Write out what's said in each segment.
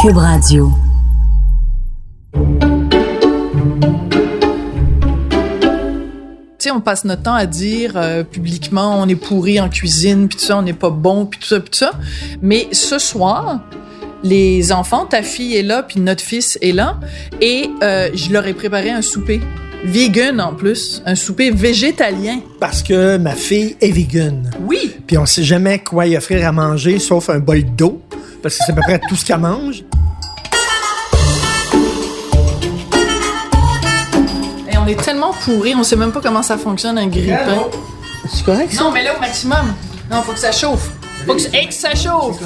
Cube Radio. Tu sais, on passe notre temps à dire euh, publiquement on est pourri en cuisine, puis tout ça, on n'est pas bon, puis tout ça, puis tout ça. Mais ce soir, les enfants, ta fille est là, puis notre fils est là, et euh, je leur ai préparé un souper. Vegan en plus, un souper végétalien. Parce que ma fille est vegan. Oui. Puis on sait jamais quoi y offrir à manger sauf un bol d'eau. Parce que c'est à peu près tout ce qu'elle mange. Est tellement pourri, on sait même pas comment ça fonctionne un grille-pain. C'est correct Non, mais là au maximum. Non, faut que ça chauffe. Faut que, hey, que ça chauffe.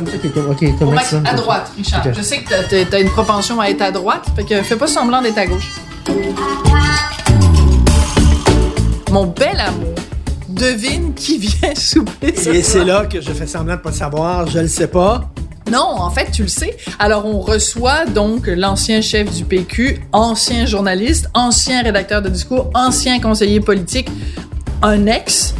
Ok, Au max- à droite, Richard. Je sais que t'as une propension à être à droite, fait que fais pas semblant d'être à gauche. Mon bel amour, devine qui vient souper ce Et c'est là que je fais semblant de pas savoir. Je le sais pas. Non, en fait, tu le sais. Alors, on reçoit donc l'ancien chef du PQ, ancien journaliste, ancien rédacteur de discours, ancien conseiller politique, un ex,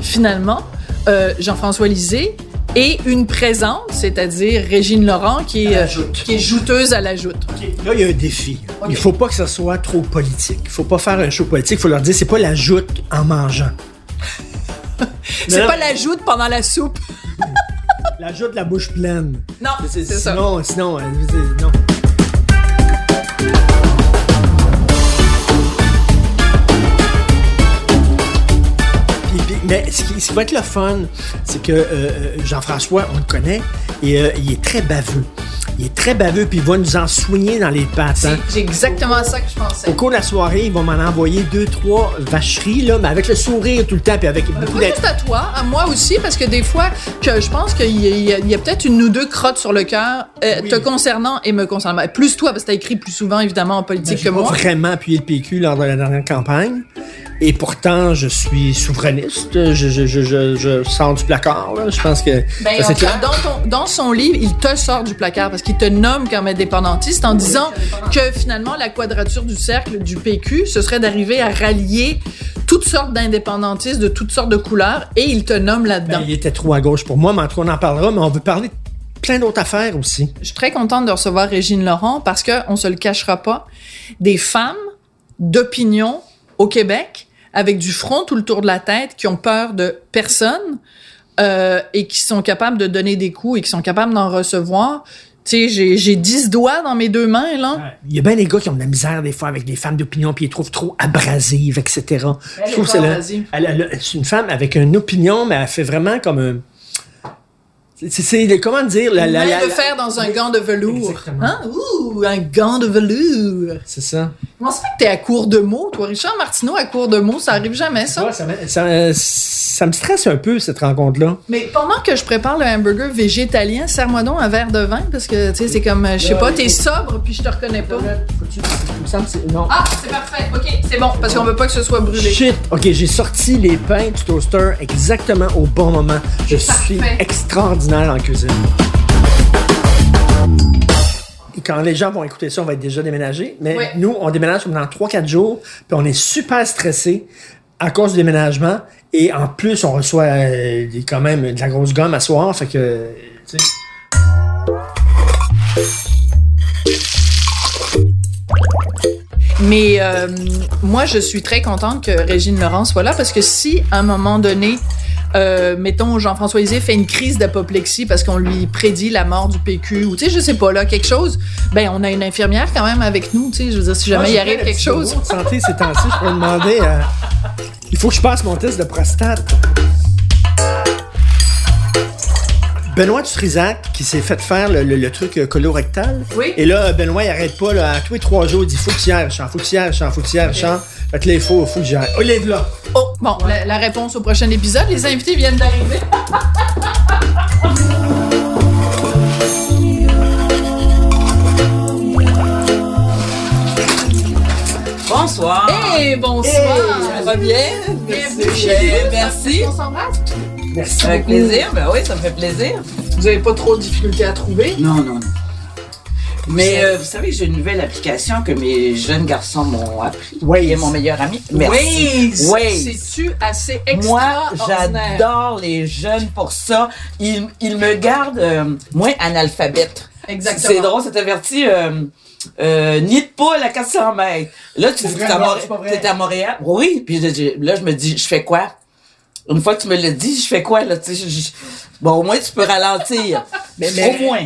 finalement, euh, Jean-François Lisée, et une présente, c'est-à-dire Régine Laurent, qui est, euh, qui est jouteuse à la joute. Là, il y a un défi. Ok. Il faut pas que ça soit trop politique. Il faut pas faire un show politique. Il faut leur dire c'est pas la joute en mangeant. C'est pas la joute pendant la soupe. La joute la bouche pleine. Non, c'est ça. Sinon, sinon, euh, non. Mais ce qui, ce qui va être le fun, c'est que euh, Jean-François, on le connaît, et euh, il est très baveux. Il est très baveux, puis il va nous en soigner dans les pattes. hein. C'est exactement ça que je pensais. Au cours de la soirée, il va m'en envoyer deux, trois vacheries, là, mais avec le sourire tout le temps, puis avec beaucoup Pas juste à toi, à moi aussi, parce que des fois, que je pense qu'il y a, peut-être une ou deux crottes sur le cœur, euh, Oui. te concernant et me concernant. Ben, Plus toi, parce que t'as écrit plus souvent, évidemment, en politique que J'ai pas moi. vraiment appuyé le PQ lors de la dernière campagne. Et pourtant, je suis souverainiste. Je, je, je, je, je sors du placard. Là. Je pense que Ben, ça, clair. dans, ton- dans son livre, il te sort du placard parce qu'il te nomme comme indépendantiste en disant que finalement, la quadrature du cercle du PQ, ce serait d'arriver à rallier toutes sortes d'indépendantistes de toutes sortes de couleurs et il te nomme là-dedans. Ben, il était trop à gauche pour moi, mais en tout cas, on en parlera. Mais on veut parler de plein d'autres affaires aussi. Je suis très contente de recevoir Régine Laurent parce que on se le cachera pas, des femmes d'opinion au Québec avec du front tout le tour de la tête qui ont peur de personne euh, et qui sont capables de donner des coups et qui sont capables d'en recevoir. Tu sais, j'ai j'ai 10 doigts dans mes deux mains là. Il y a bien des gars qui ont de la misère des fois avec des femmes d'opinion, puis ils les trouvent trop abrasives, etc. Elle Je trouve que c'est une femme avec une opinion, mais elle fait vraiment comme un. C'est- comment dire la, la, la- de la- fer dans un gant de velours. Exactement. Hein? Ouh, un gant de velours. C'est ça. Comment ça fait que t'es à court de mots, toi, Richard Martineau, à court de mots, ça arrive jamais, ça? Ouais, ça, me- ça, ça me stresse un peu, cette rencontre-là. Mais pendant que je prépare le hamburger végétalien, serre-moi donc un verre de vin parce que tu sais c'est comme euh, je sais pas, t'es sobre puis je te reconnais pas. Non. Ah, c'est parfait. OK, c'est bon parce qu'on veut pas que ce soit brûlé. Shit! Ok, j'ai sorti les pains du toaster exactement au bon moment. Je suis Parfait. Extraordinaire en cuisine. Et quand les gens vont écouter ça, on va être déjà déménagé. Mais Ouais. nous, on déménage pendant 3-4 jours, puis on est super stressé à cause du déménagement. Et en plus, on reçoit euh, quand même de la grosse gomme à soir. Fait que. Mais euh, moi je suis très contente que Régine Laurent soit là parce que si à un moment donné euh, mettons Jean-François Lisée fait une crise d'apoplexie parce qu'on lui prédit la mort du PQ ou tu sais je sais pas là quelque chose ben on a une infirmière quand même avec nous tu sais je veux dire si jamais Moi, il arrive quelque chose de santé ces temps-ci, je pourrais demander. euh, il faut que je passe mon test de prostate. Benoît Dutrisac qui s'est fait faire le, truc euh, colorectal. Oui. Et là, euh, Benoît, il arrête pas, à tous les trois jours, il dit Faut que tu ailles, Richard, faut que tu y ailles, Richard, faut que tu là, il faut, faut que oh, là. Oh, bon, la, réponse au prochain épisode. Les invités viennent d'arriver. Bonsoir. Et bonsoir. Eh, ça va bien? Merci. Merci. On s'embrasse. Merci Avec beaucoup. plaisir. Ben oui, ça me fait plaisir. Vous n'avez pas trop de difficultés à trouver? Non, non, non. Mais euh, vous savez, j'ai une nouvelle application que mes jeunes garçons m'ont appris. Il est mon meilleur ami. Merci. Waze. Waze. C'est-tu assez Moi, extraordinaire? j'adore les jeunes pour ça. Ils, ils me gardent euh, moins analphabète. Exactement. C'est drôle, c'est averti. Euh, euh, nid de poule à 400 mètres. Là, tu dis que t'es à, Montréal. Oui. Puis là, je me dis, je fais quoi? Une fois que tu me l'as dit, je fais quoi, là? Tu sais, je- je- Bon, au moins, tu peux ralentir. Mais, mais, Au moins.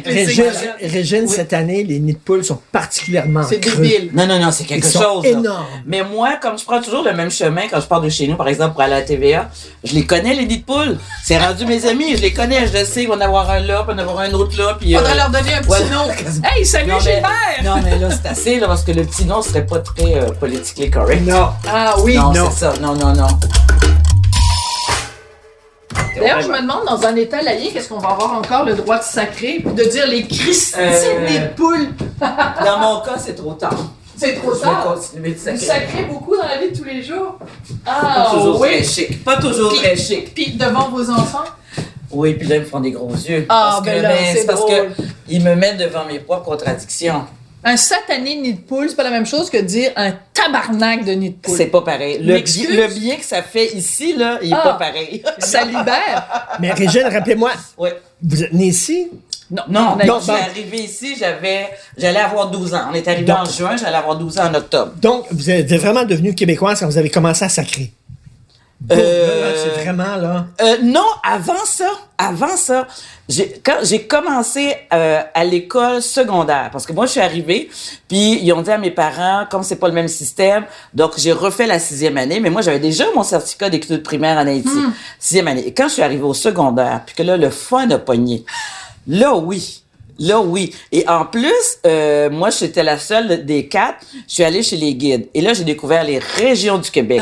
Régine, cette année, les nids de poules sont particulièrement C'est débile. Non, non, non, c'est quelque Ils sont chose. là. énormes. Mais moi, comme je prends toujours le même chemin quand je pars de chez nous, par exemple, pour aller à la TVA, je les connais, les nids de poules. C'est rendu mes amis, je les connais, je sais, il va en avoir un là, puis en avoir un autre là, puis... Faudrait euh, leur donner un petit ouais. nom. Hey, salut Gilbert! Non, mais là, c'est assez, là, parce que le petit nom serait pas très euh, politiquement correct. Non. Ah oui. non, non. c'est ça. Non, non, non. D'ailleurs, je me demande, dans un état laïque, est-ce qu'on va avoir encore le droit de sacrer puis de dire les Christines Euh, des poules? Dans mon cas, c'est trop tard. C'est trop tard? continuer de Vous sacrez beaucoup dans la vie de tous les jours? Pas Ah très oui. chic. Pas toujours très chic. Puis devant vos enfants? Oui, puis là, ils me font des gros yeux. Ah, parce ben que, là, c'est parce drôle. que ils me mettent devant mes propres contradictions. Un satané nid de poule, c'est pas la même chose que dire un tabarnak de nid de poule. C'est pas pareil. Le, bi- le bien que ça fait ici, là, il est Ah. pas pareil. Ça libère. Mais Régine, rappelez-moi, ouais. vous êtes née ici? Non, non, non, je suis arrivé ici, j'avais, j'allais avoir 12 ans. On est arrivé Donc- en juin, j'allais avoir 12 ans en octobre. Donc, vous êtes vraiment devenue québécoise quand vous avez commencé à sacrer. Euh, là, là, c'est vraiment là. Euh, non, avant ça, avant ça, j'ai, quand j'ai commencé euh, à l'école secondaire, parce que moi je suis arrivée, puis ils ont dit à mes parents, comme c'est pas le même système, donc j'ai refait la sixième année, mais moi j'avais déjà mon certificat d'études primaires en Haïti, sixième année. Et quand je suis arrivée au secondaire, puis que là le fun a pogné, là oui. Là, oui. Et en plus, euh, moi, j'étais la seule des quatre. Je suis allée chez les guides. Et là, j'ai découvert les régions du Québec.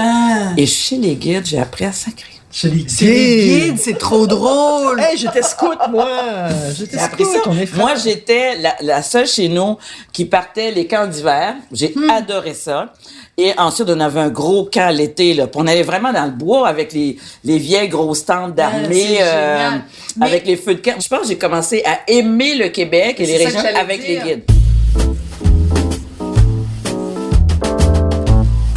Et chez les guides, j'ai appris à sacrer. C'est les guides, c'est trop drôle. Hey, j'étais scout, moi. J'étais J'ai appris scout, on est. Moi, j'étais la, la seule chez nous qui partait les camps d'hiver. J'ai Hmm. adoré ça. Et ensuite, on avait un gros camp l'été. Là. On allait vraiment dans le bois avec les, les vieilles grosses tentes d'armée, Ah, euh, génial. Mais- avec les feux de camp. Je pense que j'ai commencé à aimer le Québec et les régions avec dire. les guides.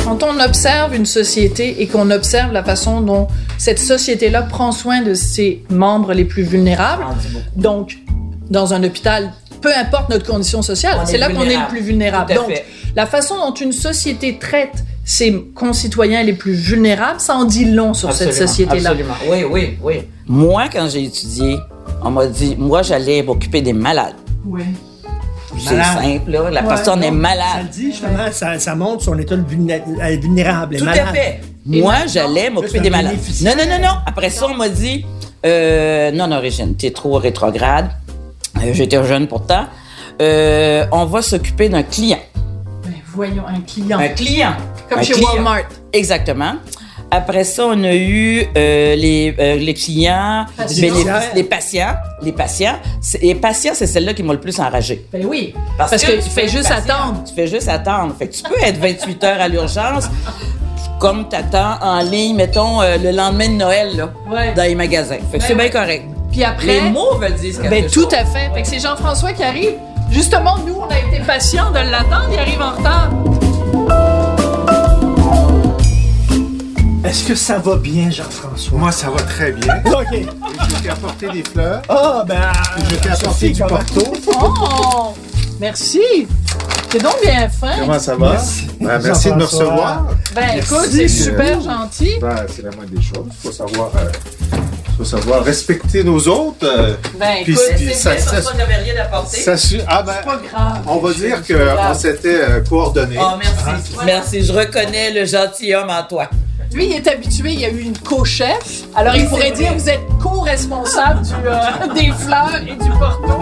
Quand on observe une société et qu'on observe la façon dont cette société-là prend soin de ses membres les plus vulnérables, beaucoup. donc dans un hôpital, peu importe notre condition sociale, c'est est là qu'on est le plus vulnérable. Donc. La façon dont une société traite ses concitoyens les plus vulnérables, ça en dit long sur cette société-là. Absolument. Oui, oui, oui. Moi, quand j'ai étudié, on m'a dit, moi, j'allais m'occuper des malades. Oui. C'est Malade. simple, là. La Ouais, personne non, est Ça le malade. dit, justement, ça, ça montre son état de vulné- euh, vulnérable. Tout malade. à fait. Moi, j'allais m'occuper des malades. Non, non, non, non. Après ça, on m'a dit, euh, non, non, Régine, t'es trop rétrograde. Euh, J'étais jeune pourtant. Euh, on va s'occuper d'un client. Voyons, un client. Un client. Comme Un chez client. Walmart. Exactement. Après ça, on a eu euh, les, euh, les clients, Patients. bénéfices- les patients. Les patients. C'est- Les patients, c'est celle-là qui m'a le plus enragé. Ben oui. Parce, Parce que tu fais fais juste patient, attendre. Tu fais juste attendre. Fait que tu peux être 28 heures à l'urgence, comme t'attends en ligne, mettons, euh, le lendemain de Noël, là, Ouais. dans les magasins. Fait que Ben c'est bien correct. Puis après, Les mots veulent dire quelque ben tout chose. à fait. Fait que c'est Jean-François qui arrive. Justement, nous, on a été patients de l'attendre. Il arrive en retard. Est-ce que ça va bien, Jean-François? Moi, ça va très bien. OK. Je t'ai apporté des fleurs. Ah, ben. Je t'ai apporté du porto. Oh! Merci! C'est donc bien fin. Comment ça va? Merci. Ben, merci de me recevoir. Ben Merci. écoute, c'est Euh, super gentil. Ben, c'est la moindre des choses. Il faut savoir, euh, faut savoir respecter nos autres. euh, Ben puis écoute, puis C'est ça, ça, j'avais rien ça ah ben, pas grave. on va dire qu'on s'était euh, coordonnés. Oh, merci. Merci. Je reconnais le gentilhomme en toi. Lui, il est habitué, il y a eu une co-chef. Alors, il pourrait dire, vous êtes co-responsable du, euh, des fleurs et du porto.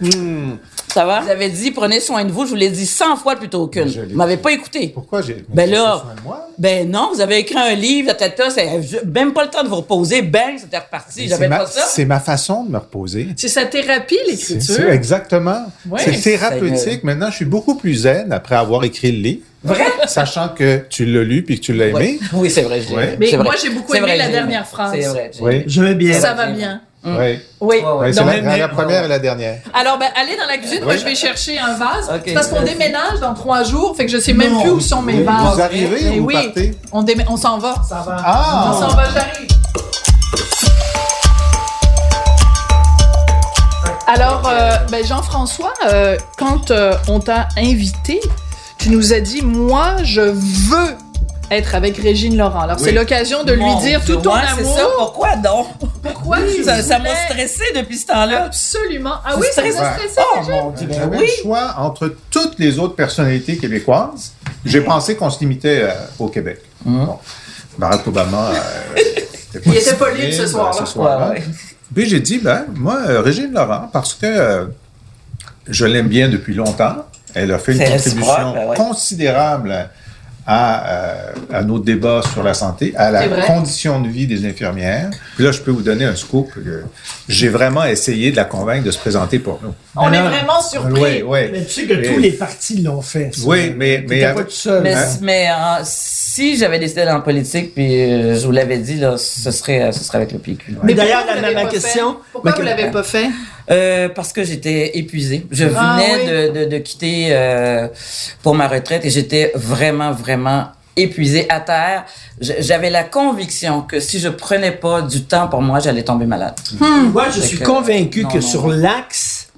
Hmm. Ça va? Vous avez dit, prenez soin de vous. Je vous l'ai dit 100 fois plutôt qu'une. Vous m'avez dit. pas écouté. Pourquoi j'ai. Ben là, soin de moi? ben non, vous avez écrit un livre, tata, c'est même pas le temps de vous reposer, bang, c'était reparti. C'est J'avais ma, pas ça. c'est ma façon de me reposer. C'est sa thérapie, l'écriture. c'est exactement. C'est thérapeutique. Maintenant, je suis beaucoup plus zen après avoir écrit le livre. Vrai? Sachant que tu l'as lu puis que tu l'as aimé. Ouais. Oui, c'est vrai. je l'ai Ouais. aimé. Mais moi, j'ai beaucoup aimé vrai, la dernière phrase. C'est vrai. je Oui. Je vais bien. Ça va bien. Oui. Ouais, Oui. ouais. Ouais, c'est la, mais- la première et la dernière. Alors, ben, allez dans la cuisine. Moi, Oui. je vais chercher un vase. Ok. C'est parce qu'on déménage dans trois jours. Fait que je sais même Non. plus où sont mes Vous vases. arrivez Mais ou vous oui, partez? On, démé- on s'en va. Ça va. Ah! On s'en va, j'arrive. Alors, euh, ben, Jean-François, euh, quand euh, on t'a invité, tu nous as dit, moi, je veux être avec Régine Laurent. Alors, c'est Oui. l'occasion de lui Mon dire Dieu, tout ton ouais, amour. c'est ça. Pourquoi donc? Pourquoi tu Ça m'a stressé depuis ce temps-là. Absolument. Ah oui, ça t'a stressé Oh déjà? mon Dieu, ben J'avais oui. le choix entre toutes les autres personnalités québécoises. J'ai pensé qu'on se limitait euh, au Québec. Bon. Barack Obama. euh, était Il était pas libre ce euh, soir-là. soir-là. Ouais, ouais. Puis j'ai dit, ben, moi, euh, Régine Laurent, parce que euh, je l'aime bien depuis longtemps. Elle a fait une contribution ben ouais. considérable à, euh, à nos débats sur la santé, à la condition de vie des infirmières. Puis là, je peux vous donner un scoop. J'ai vraiment essayé de la convaincre de se présenter pour nous. On est vraiment surpris. Oui, oui. Mais tu sais que tous les partis l'ont fait. ça. Oui, mais- T'étais mais pas tout seul. Mais, Hein? mais euh, si j'avais décidé d'aller en politique, puis euh, je vous l'avais dit, là, ce serait, ce serait avec le PQ. Mais d'ailleurs, ma question- fait? Pourquoi vous l'avez pas fait? Euh, parce que j'étais épuisée. Je venais Ah, oui. de, de, de quitter euh, pour ma retraite et j'étais vraiment, vraiment épuisée à terre. J'avais la conviction que si je prenais pas du temps pour moi, j'allais tomber malade. Moi, je Fait suis que- convaincu non, que non, sur l'axe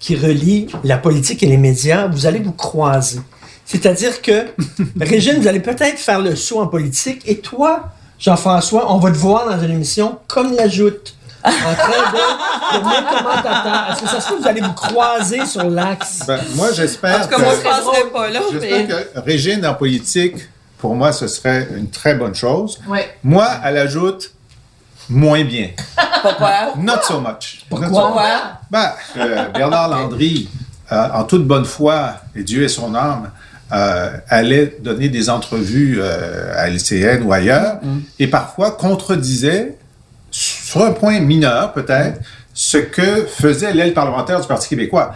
qui relie la politique et les médias, vous allez vous croiser. C'est-à-dire que, Régine, vous allez peut-être faire le saut en politique et toi, Jean-François, on va te voir dans une émission comme la joute. En train de devenir commentateur. Est-ce que ça se que vous allez vous croiser sur l'axe? Ben, moi, j'espère cas, moi, je que, pas là. j'espère mais- que Régine en politique, pour moi, ce serait une très bonne chose. Ouais. Moi, elle ajoute moins bien. Pourquoi? Not so much. Not so much. Pourquoi? Ben, euh, Bernard Landry, euh, en toute bonne foi, et Dieu est son âme, euh, allait donner des entrevues euh, à LCN ou ailleurs, et parfois contredisait, sur un point mineur peut-être, ce que faisait l'aile parlementaire du Parti québécois.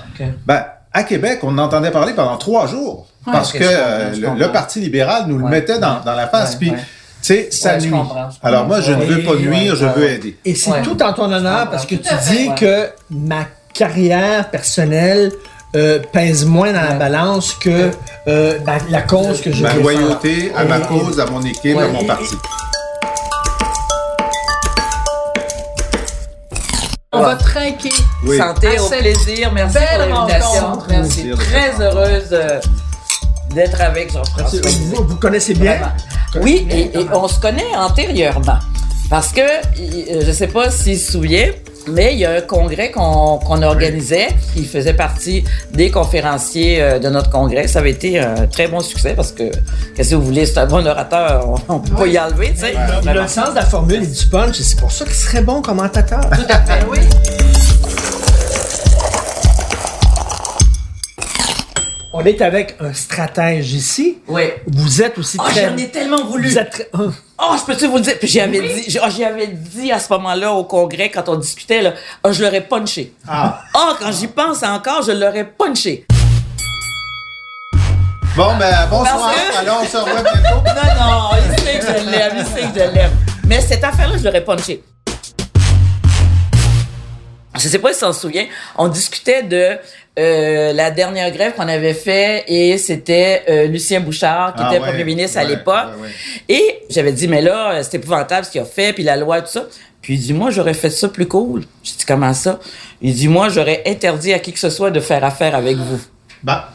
Ben, à Québec, on en entendait parler pendant trois jours, parce que euh, le, Parti libéral nous le mettait dans, ouais, dans la face, ouais, puis, sais, ça nuit. Alors moi, je ne veux pas nuire, ouais, je veux aider. Et c'est Ouais. tout en ton honneur parce que tu dis ouais. que ma carrière personnelle euh, pèse moins dans la balance que euh, la, la cause que je Ma loyauté à ma cause, à mon équipe, à mon parti. On va trinquer. Oui. Santé, À au plaisir. Merci belle pour l'invitation. rencontre. Merci. Plaisir Très heureuse euh, d'être avec Jean-François. Vous, vous connaissez bien? Oui, et, et on se connaît antérieurement. Parce que, je sais pas s'il se souvient, mais il y a un congrès qu'on qu'on organisait. Il faisait partie des conférenciers euh, de notre congrès. Ça avait été un très bon succès parce que, qu'est-ce que vous voulez, c'est un bon orateur, on, peut pas y enlever, tu sais. Il a le sens de la formule et du punch, et c'est pour ça qu'il serait bon commentateur. Ben oui. On est avec un stratège ici. Oui. Vous êtes aussi Oh, très... j'en ai tellement voulu. Vous êtes très- oh, je peux-tu vous le dire? Puis j'y avais dit, j'y oh, j'y avais dit à ce moment-là au congrès, quand on discutait, là, oh, je l'aurais punché. Ah. Oh, quand j'y pense encore, je l'aurais punché. Bon, ben, bonsoir. Que- Alors, on se revoit bientôt. Non, non, il sait que je l'aime, il sait que je l'aime. Mais cette affaire-là, je l'aurais punché. Je sais pas si on se souvient, on discutait de euh, la dernière grève qu'on avait fait et c'était euh, Lucien Bouchard qui Ah était ouais, premier ministre à l'époque. ouais. Et j'avais dit, mais là, euh, c'est épouvantable ce qu'il a fait, puis la loi, tout ça. Puis il dit, moi, j'aurais fait ça plus cool. J'ai dit, comment ça? Il dit, moi, j'aurais interdit à qui que ce soit de faire affaire avec vous. Bah.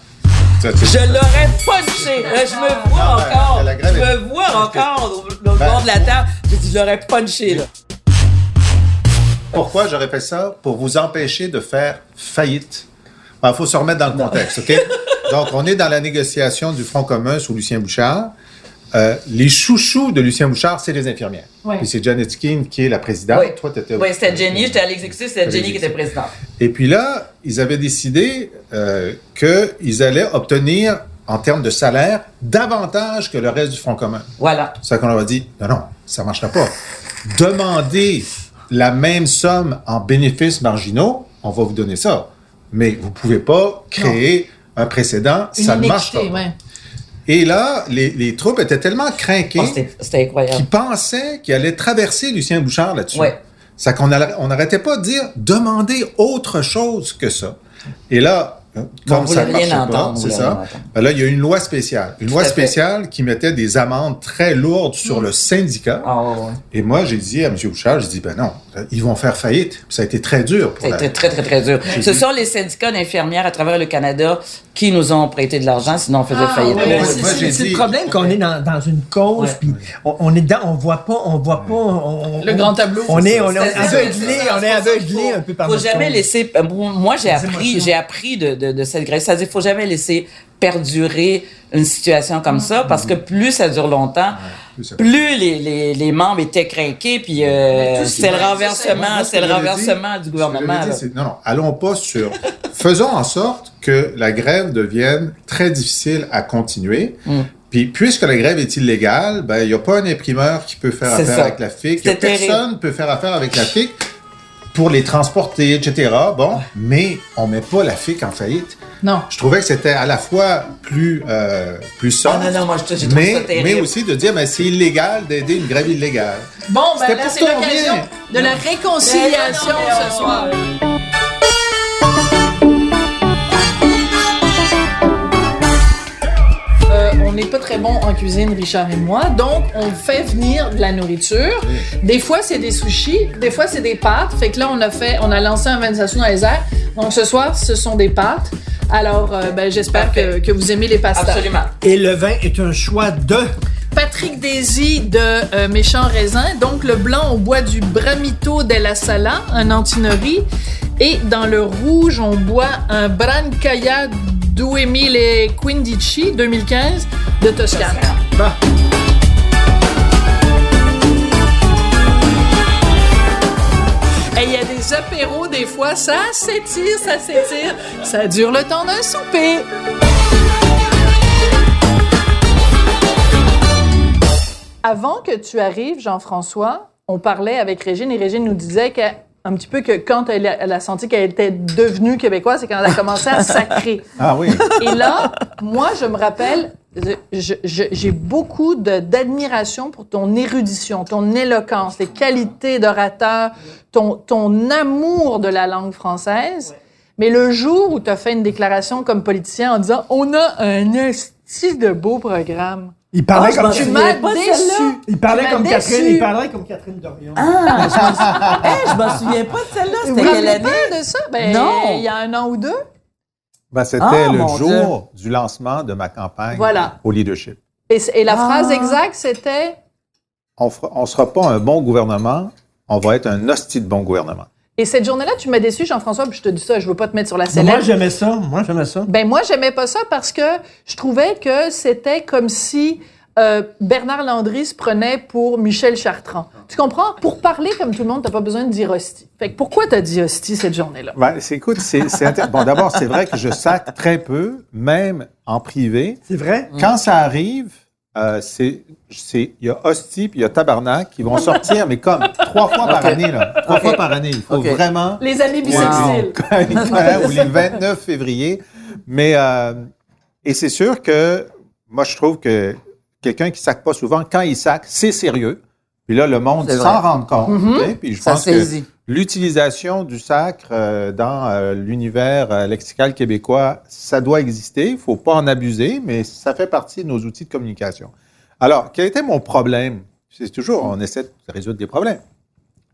Ça, Je l'aurais punché. Là, je me vois Ah, encore. Je me vois encore au, au Ben. bord de la table. J'ai dit, je l'aurais punché, là. Pourquoi j'aurais fait ça? Pour vous empêcher de faire faillite. Il faut se remettre dans le contexte, OK? Donc, on est dans la négociation du Front commun sous Lucien Bouchard. euh, les chouchous de Lucien Bouchard, c'est les infirmières. Ouais. Puis c'est Janet Keane qui est la présidente. Oui. Toi, Oui, c'était Jenny. J'étais à l'exécutif, c'était Jenny qui était présidente. Et puis là, ils avaient décidé euh, qu'ils allaient obtenir, en termes de salaire, davantage que le reste du Front commun. Voilà. C'est ça qu'on leur a dit, non, non, ça marchera pas. Demandez la même somme en bénéfices marginaux, on va vous donner ça. Mais vous pouvez pas créer un précédent, Une ça ne marche pas. ouais. Et là, les, les troupes étaient tellement craquées Oh, qu'ils pensaient qu'ils allaient traverser Lucien Bouchard là-dessus. Ouais. C'est qu'on n'arr- on n'arrêtait pas de dire demandez autre chose que ça. Et là, hein, Bon, comme vous ça ne marchait pas, c'est ça? ben là, il y a une loi spéciale. Une Tout loi fait. spéciale qui mettait des amendes très lourdes sur le syndicat. Ah, ouais, ouais. Et moi, j'ai dit à M. Bouchard, j'ai dit, ben non, ils vont faire faillite. Ça a été très dur pour la... C'était très, très, très dur. Ce sont les syndicats d'infirmières à travers le Canada qui nous ont prêté de l'argent, sinon on faisait Ah, faillite. ouais, c'est- dit- le problème qu'on est dans, dans une cause, puis on, on est dedans, on voit pas, on voit pas. On, on- Le grand tableau. On est, on est C'est ça, aveuglé, ça, on est ça aveuglé faut- un peu par Faut jamais laisser. Moi, appris, j'ai appris de, de, de cette grève. C'est-à-dire, faut jamais laisser perdurer une situation comme ça, parce que plus ça dure longtemps, plus les, les, les membres étaient craqués, puis euh, ce c'est le renversement, ce c'est le renversement dit- du gouvernement. dit, non, non, allons pas sur. Faisons en sorte que la grève devienne très difficile à continuer. Mm. Puis, puisque la grève est illégale, ben, il n'y a pas un imprimeur qui peut faire C'est affaire ça. avec la FIC. Personne peut faire affaire avec la FIC pour les transporter, etc. Bon, mais on met pas la FIC en faillite. Non. Je trouvais que c'était à la fois plus, euh, plus Ah soft, non, non, moi, je- trouvé mais, ça terrible. mais aussi de dire, ben, c'est illégal d'aider une grève illégale. Bon, ben C'était là, pour c'est l'occasion bien. de la réconciliation Mais non, mais ce soir. On n'est pas très bon en cuisine, Richard et moi, donc on fait venir de la nourriture. Des fois, c'est des sushis, des fois, c'est des pâtes. Fait que là, on a fait, on a lancé un station dans les airs. Donc ce soir, ce sont des pâtes. Alors, euh, ben, j'espère que, que vous aimez les pastas. Absolument. Et le vin est un choix de? Patrick Désy de euh, Méchant Raisin. Donc, le blanc, on boit du Bramito della Sala, un antinori. Et dans le rouge, on boit un Brancaia Duemile Quindici 2015 de Toscane. Bah, il y a des apéros, des fois, ça s'étire, ça s'étire. Ça dure le temps d'un souper. Avant que tu arrives, Jean-François, on parlait avec Régine et Régine nous disait que un petit peu que quand elle a, elle a senti qu'elle était devenue québécoise, c'est quand elle a commencé à sacrer. Ah oui. Et là, moi, je me rappelle, j'ai beaucoup d'admiration pour ton érudition, ton éloquence, les qualités d'orateur, ton, ton amour de la langue française. Mais le jour où tu as fait une déclaration comme politicien en disant on a un esti de beau programme, il parlait Ah, comme tu m'as déçu. Il parlait comme déçu. Catherine. Il parlait comme Catherine Dorion. Ah, je je m'en souviens pas de celle-là. C'était quelle année? pas de ça? Ben, Non. Il y a un an ou deux? Ben, c'était Ah, le jour du lancement de ma campagne Voilà. au leadership. Et, et la Ah. phrase exacte, c'était? On ne sera pas un bon gouvernement, on va être un hostie de bon gouvernement. Et cette journée-là, tu m'as déçu, Jean-François, puis je te dis ça, je veux pas te mettre sur la sellette. Moi, j'aimais ça. Moi, j'aimais ça. Ben moi, j'aimais pas ça parce que je trouvais que c'était comme si euh, Bernard Landry se prenait pour Michel Chartrand. Tu comprends? Pour parler comme tout le monde, t'as pas besoin de dire hostie. Fait que pourquoi t'as dit hostie cette journée-là? Ben, c'est, écoute, c'est, Bon, d'abord, c'est vrai que je sac très peu, même en privé. C'est vrai? Quand ça arrive, euh, c'est, il y a hostie puis il y a tabarnak qui vont sortir, mais comme trois fois par année, là. Trois fois par année. Il faut vraiment. Les années bissextiles. Ou les 29 février. Mais, euh, et c'est sûr que, moi, je trouve que quelqu'un qui sac pas souvent, quand il sac, c'est sérieux. Puis là, le monde s'en rend compte. ok? Puis je Ça pense que saisit. L'utilisation du sacre euh, dans euh, l'univers euh, lexical québécois, ça doit exister. Il faut pas en abuser, mais ça fait partie de nos outils de communication. Alors, quel était mon problème? C'est toujours, on essaie de résoudre des problèmes.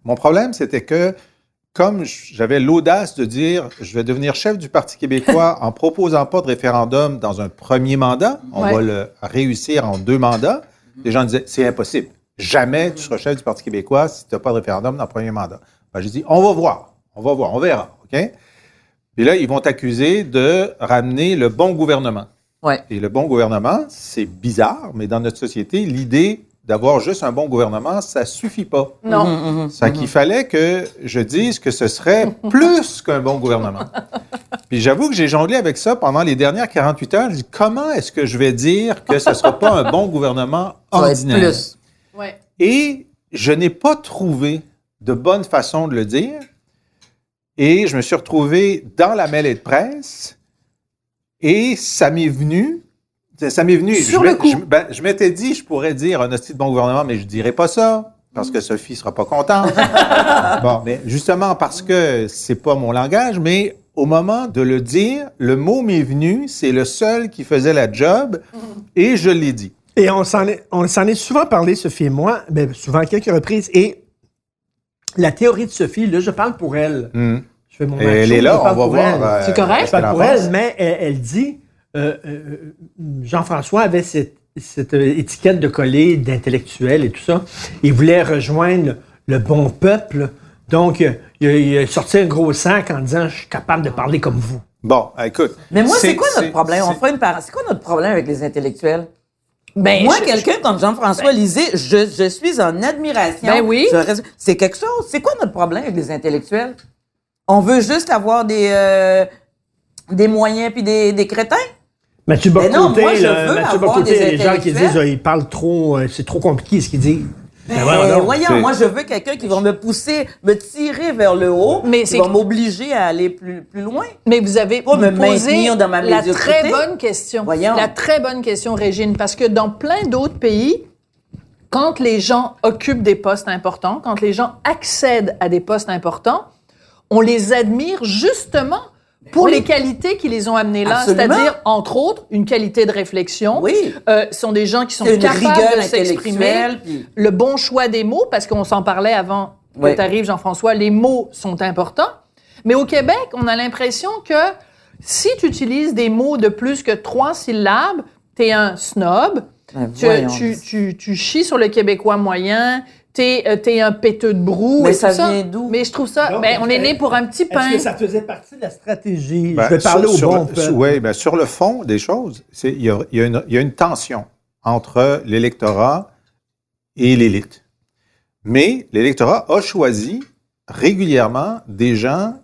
Mon problème, c'était que, comme j'avais l'audace de dire, je vais devenir chef du Parti québécois en proposant pas de référendum dans un premier mandat, on Ouais. va le réussir en deux mandats, les gens disaient, c'est impossible. Jamais tu seras chef du Parti québécois si tu n'as pas de référendum dans le premier mandat. Ben, j'ai dit, on va voir, on va voir, on verra, OK? Puis là, ils vont t'accuser de ramener le bon gouvernement. Ouais. Et le bon gouvernement, c'est bizarre, mais dans notre société, l'idée d'avoir juste un bon gouvernement, ça suffit pas. Non. Mhm, Ça qu'il fallait que je dise que ce serait plus qu'un bon gouvernement. Puis j'avoue que j'ai jonglé avec ça pendant les dernières 48 heures. Je dis, comment est-ce que je vais dire que ce ne sera pas un bon gouvernement Ça va être ordinaire? plus. Ouais. Et je n'ai pas trouvé de bonne façon de le dire. Et je me suis retrouvé dans la mêlée de presse. Et ça m'est venu. Ça m'est venu. Sur je le coup. Je, ben, je m'étais dit, je pourrais dire un hostie de bon gouvernement, mais je dirais pas ça. Parce que Sophie sera pas contente. bon, mais justement parce que c'est pas mon langage, mais au moment de le dire, le mot m'est venu. C'est le seul qui faisait la job. Et je l'ai dit. Et on s'en est, on s'en est souvent parlé, Sophie et moi, ben, souvent à quelques reprises. Et la théorie de Sophie, là, je parle pour elle. Hmm. Je fais mon Et macho, elle est là, on parle va pour voir. elle. euh, C'est correct? Je parle pour elle, mais elle, elle dit, euh, euh, Jean-François avait cette, cette, étiquette de coller d'intellectuel et tout ça. Il voulait rejoindre le bon peuple. Donc, il a, il a sorti un gros sac en disant, je suis capable de parler comme vous. Bon, écoute. Mais moi, c'est quoi notre c'est- problème? On fera une C'est quoi notre problème avec les intellectuels? Ben, Moi, je- quelqu'un comme Jean-François Lisée, je, je suis en admiration. Ben oui. C'est quelque chose. C'est quoi notre problème avec les intellectuels? On veut juste avoir des, euh, des moyens puis des, des crétins? Mathieu non, Bocoté, moi, je là, veux Mathieu avoir Bocoté, des gens qui disent, ah, il parle trop, euh, c'est trop compliqué ce qu'il dit. Ben, Ben, voyons moi, je veux quelqu'un qui va me pousser, me tirer vers le haut, Mais qui c'est- va m'obliger à aller plus, plus loin. Mais vous avez Pas me posé maintenir dans ma la très bonne question. Voyons. La très bonne question, Régine, parce que dans plein d'autres pays, quand les gens occupent des postes importants, quand les gens accèdent à des postes importants, on les admire justement pour Oui. les qualités qui les ont amenés là, c'est-à-dire entre autres une qualité de réflexion. Oui. Euh, ce sont des gens qui sont capables de s'exprimer, puis- le bon choix des mots, parce qu'on s'en parlait avant Oui. que tu arrives, Jean-François, les mots sont importants. Mais au Québec, on a l'impression que si tu utilises des mots de plus que trois syllabes, t'es un snob, Ben, tu, tu, tu chies sur le québécois moyen, t'es euh, t'es un péteux de brou. Mais et ça tout vient d'où? Mais je trouve ça... Non, ben, on est né pour un petit pain. Est-ce que ça faisait partie de la stratégie? Ben, je vais parler sur- au sur bon peuple. Oui, ben, sur le fond des choses, c'est- il y a, il y a une- il y a une tension entre l'électorat et l'élite. Mais l'électorat a choisi régulièrement des gens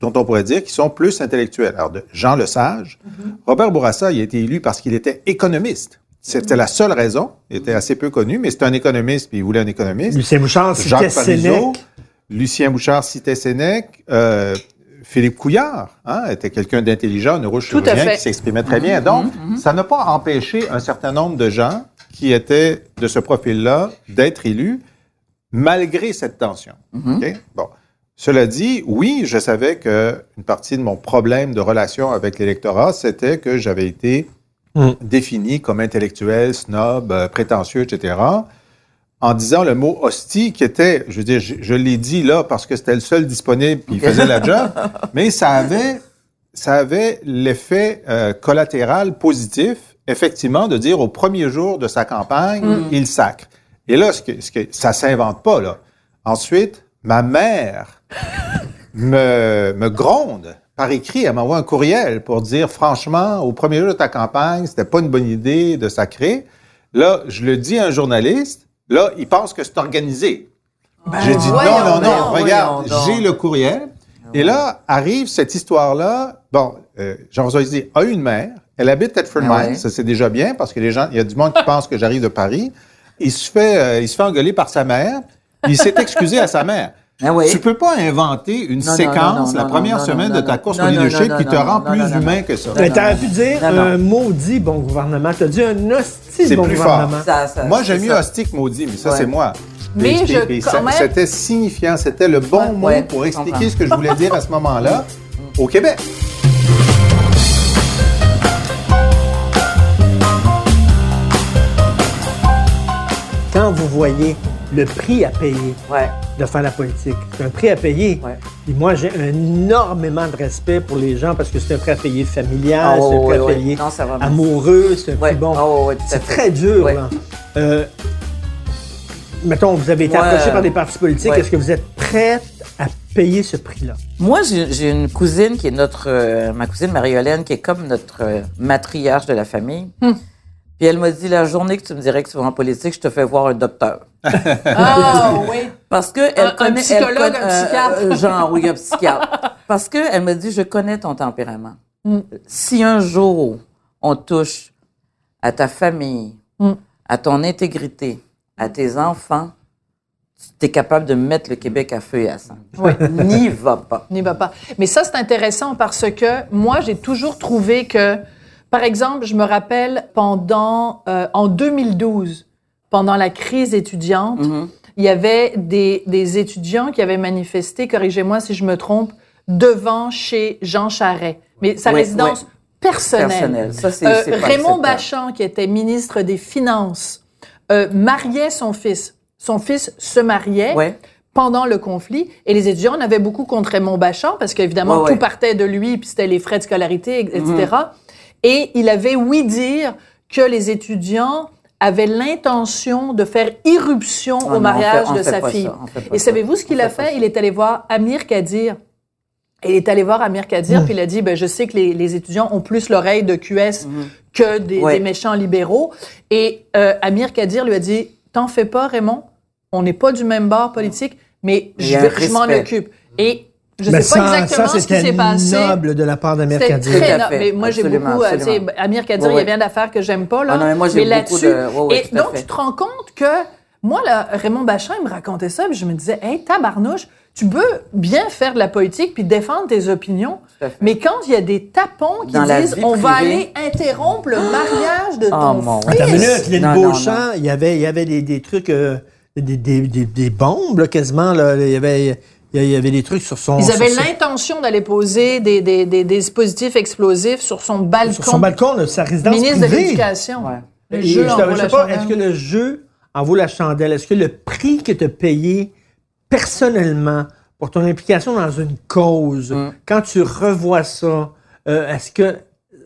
dont on pourrait dire qu'ils sont plus intellectuels. Alors, de Jean Lesage, Robert Bourassa, il a été élu parce qu'il était économiste. C'était la seule raison. Il était assez peu connu, mais c'est un économiste, puis il voulait un économiste. Lucien Bouchard, c'était Jacques Parizeau, Sénèque. Lucien Bouchard citait Sénèque, euh, Philippe Couillard hein, était quelqu'un d'intelligent, un neurochirurgien Tout à fait. qui s'exprimait très bien. Donc, ça n'a pas empêché un certain nombre de gens qui étaient de ce profil-là d'être élus, malgré cette tension. OK? Bon. Cela dit, oui, je savais que une partie de mon problème de relation avec l'électorat, c'était que j'avais été Mm. défini comme intellectuel, snob, euh, prétentieux, etc en disant le mot hostie qui était, je veux dire, je, je l'ai dit là parce que c'était le seul disponible puis il faisait la job, mais ça avait, ça avait l'effet euh, collatéral positif, effectivement, de dire au premier jour de sa campagne, il sacre. Et là, ce que, ce que, ça s'invente pas, là. Ensuite, ma mère me, me gronde par écrit, elle m'envoie un courriel pour dire, franchement, au premier jour de ta campagne, c'était pas une bonne idée de sacrer. Là, je le dis à un journaliste, là, il pense que c'est organisé. J'ai dit, non, voyons non, non, donc, regarde, j'ai le courriel. Et là, arrive cette histoire-là. Bon, euh, Jean-François dit, a une mère. Elle habite Thetford Ah Mines. ouais. Ça, c'est déjà bien parce que les gens, il y a du monde qui pense que j'arrive de Paris. Il se fait, euh, il se fait engueuler par sa mère. Il s'est excusé à sa mère. Ah oui. Tu peux pas inventer une Non, séquence non, non, la non, première non, semaine non, de ta course Non, au leadership non, qui te rend non, plus humain non. que ça. Mais t'aurais pu dire Non, non. un maudit bon gouvernement. T'as dit un C'est bon plus fort. gouvernement. Ça- ça- Moi, j'aime mieux ça. hostique maudit, mais ça, Ouais. c'est moi. Mais Et- je- et- et quand ça- même- C'était signifiant, c'était le bon Ouais, mot ouais, pour expliquer comprends. ce que je voulais dire à ce moment-là au Québec. Quand vous voyez le prix à payer Ouais. de faire la politique, c'est un prix à payer. Ouais. Et moi, j'ai énormément de respect pour les gens parce que c'est un prix à payer familial, Ah, c'est un prix à payer. Non, amoureux, c'est un Ouais. prix bon. Ah, ouais, c'est très dur, Ouais. là. Euh, mettons, vous avez été Ouais. approché par des partis politiques. Ouais. Est-ce que vous êtes prête à payer ce prix-là? Moi, j'ai une cousine qui est notre, euh, ma cousine Marie-Hélène, qui est comme notre euh, matriarche de la famille. Puis elle m'a dit, la journée que tu me dirais que tu vas en politique, je te fais voir un docteur. Ah, oui. Parce que Un- elle un connaît, psychologue, elle un psychiatre. euh, genre oui, un psychiatre. Parce que elle me dit, je connais ton tempérament. Mm. Si un jour on touche à ta famille, Mm. à ton intégrité, à tes enfants, tu es capable de mettre le Québec à feu et à sang. N'y va pas. N'y va pas. Mais ça, c'est intéressant parce que moi, j'ai toujours trouvé que, par exemple, je me rappelle pendant, euh, en 2012, pendant la crise étudiante, Mhm. il y avait des, des étudiants qui avaient manifesté, corrigez-moi si je me trompe, devant chez Jean Charest. Mais sa Oui, résidence oui. personnelle. Personnel. Ça, Euh, Raymond. Bachand, qui était ministre des Finances, euh, mariait son fils. Son fils se mariait Ouais. pendant le conflit et les étudiants en avaient beaucoup contre Raymond Bachand parce qu'évidemment, Ouais, tout ouais. Partait de lui puis c'était les frais de scolarité, etc. Et il avait oui dire que les étudiants avaient l'intention de faire irruption Ah au non, on mariage fait- on de fait sa pas fille. ça, on fait pas Et savez-vous ce qu'il a fait? Il est allé voir Amir Kadir. Et il est allé voir Amir. Kadir, puis il a dit, ben, je sais que les, les étudiants ont plus l'oreille de QS que des. Ouais. des méchants libéraux. Et euh, Amir Kadir lui a dit, t'en fais pas, Raymond, on n'est pas du même bord politique, mais je, m'en occupe. Et je Mais sais pas ça, exactement ça, ce qui c'était s'est passé. noble de la part d'Amir Kadir. très noble. fait. Mais moi, j'ai beaucoup, euh, tu sais, absolument. Amir Kadir, Ouais, il y a bien d'affaires que j'aime pas, là. Ah non, mais moi, j'ai beaucoup là-dessus, de- ouais, et tout donc, fait. tu te rends compte que, moi, là, Raymond Bachand, il me racontait ça, puis je me disais, hey, tabarnouche, tu peux bien faire de la politique puis défendre tes opinions, mais quand il y a des tapons qui Dans disent, on va aller interrompre le mariage de Oh, ton mon fils. Attends une minute, Lynn Non, non, Beauchamp, il y avait, il y avait des, des trucs, euh, des, des, des, des bombes, là, quasiment. Là. Il, y avait, il y avait des trucs sur son... Ils avaient l'intention d'aller poser des, des, des, des dispositifs explosifs sur son balcon. sur son balcon de sa résidence ministre de l'Éducation. Ouais. Le Et jeu je la sais pas, est-ce que le jeu en vaut la chandelle? Est-ce que le prix que tu as payé personnellement pour ton implication dans une cause, Mm. quand tu revois ça, euh, est-ce que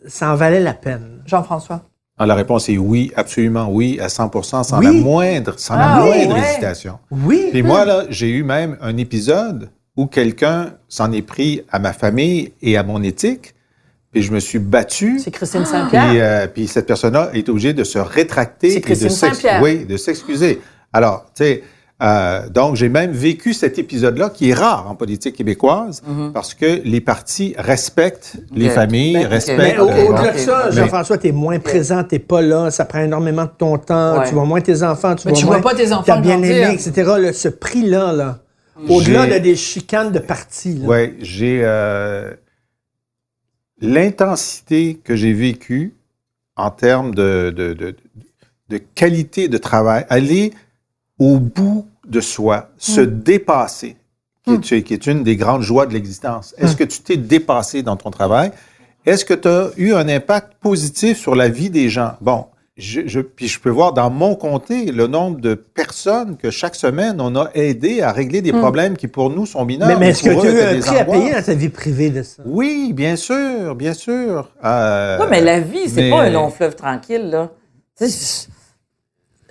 ça en valait la peine? Jean-François. Ah, La réponse est oui, absolument oui, à 100% sans Oui. la moindre, sans Ah la oui, moindre ouais. hésitation. Oui. Puis moi, là, j'ai eu même un épisode où quelqu'un s'en est pris à ma famille et à mon éthique, puis je me suis battu. C'est Christine Saint-Pierre. Puis, euh, puis cette personne-là est obligée de se rétracter C'est et Christine de Saint-Pierre. Oui, de s'excuser. Alors, tu sais, euh, donc j'ai même vécu cet épisode-là qui est rare en politique québécoise parce que les partis respectent les familles, Ben, respectent. Mais au- euh, au-delà de ça, Jean-François, tu es moins présent, tu pas là, ça prend énormément de ton temps, Ouais. tu vois moins tes enfants, tu Mais vois tu moins vois pas tes enfants ta bien-aimée, grandir. etc. Le- ce prix-là, là, au-delà de des chicanes de parti. là. Oui, j'ai euh, l'intensité que j'ai vécue en termes de, de, de, de qualité de travail, aller au bout de soi, se dépasser, qui est, qui est une des grandes joies de l'existence. Est-ce que tu t'es dépassé dans ton travail? Est-ce que tu as eu un impact positif sur la vie des gens? Bon, je, je- puis je peux voir dans mon comté le nombre de personnes que chaque semaine on a aidé à régler des problèmes qui pour nous sont mineurs. Mais, mais est-ce que tu as eu un prix à payer dans ta vie privée de ça? Oui, bien sûr, bien sûr. Euh, Oui, mais la vie, c'est mais- pas un long fleuve tranquille, là. Tu sais, je- là-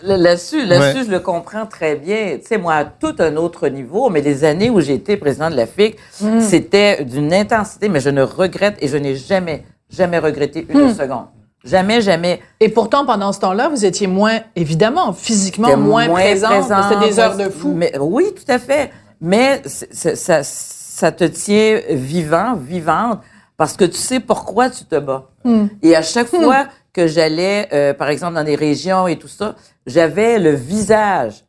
Là-dessus, là-dessus, Ouais. je le comprends très bien. Tu sais, moi, à tout un autre niveau, mais les années où j'ai été président de la FIC, c'était d'une intensité, mais je ne regrette et je n'ai jamais, jamais regretté une seconde. Jamais, jamais. Et pourtant, pendant ce temps-là, vous étiez moins, évidemment, physiquement moins, présente. présente, C'était des heures moins- de fou. Mais, oui, tout à fait. Mais ça, ça te tient vivant, vivante, parce que tu sais pourquoi tu te bats. Hmm. Et à chaque fois que j'allais, euh, par exemple, dans des régions et tout ça, j'avais le visage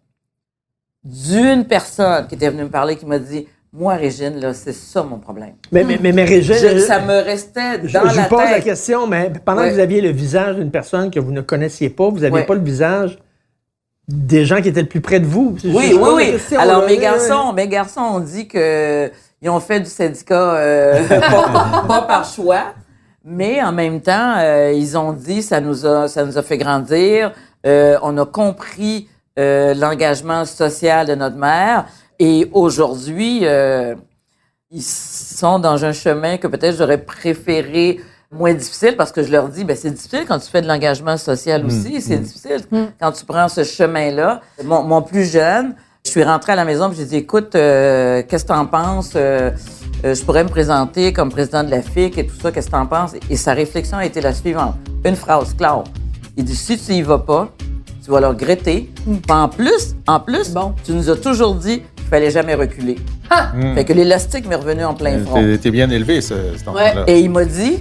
d'une personne qui était venue me parler, qui m'a dit, moi, Régine, là, c'est ça mon problème. Mais, mais, mais, mais Régine, Je- je- ça me restait je, dans je la vous pose la tête. question, mais pendant Ouais. que vous aviez le visage d'une personne que vous ne connaissiez pas, vous n'aviez Ouais. pas le visage des gens qui étaient le plus près de vous. Oui, oui, oui. question, Alors, là, mes garçons, mes garçons ont dit que ils ont fait du syndicat euh, pas, pas par choix, mais en même temps, euh, ils ont dit ça nous a ça nous a fait grandir. Euh, on a compris euh, l'engagement social de notre mère. Et aujourd'hui, euh, ils sont dans un chemin que peut-être j'aurais préféré moins difficile parce que je leur dis ben c'est difficile quand tu fais de l'engagement social aussi c'est difficile quand tu prends ce chemin là mon, mon plus jeune je suis rentrée à la maison, puis j'ai dit, écoute, euh, qu'est-ce que t'en penses? Euh, euh, je pourrais me présenter comme président de la FIC et tout ça, qu'est-ce que t'en penses? Et sa réflexion a été la suivante. Une phrase, Claude. Il dit, si tu y vas pas, tu vas le regretter. Puis En plus, en plus, Bon. tu nous as toujours dit qu'il fallait jamais reculer. Fait que l'élastique m'est revenu en plein front. T'es- T'es bien élevé, ce, cet enfant-là. Et il m'a dit,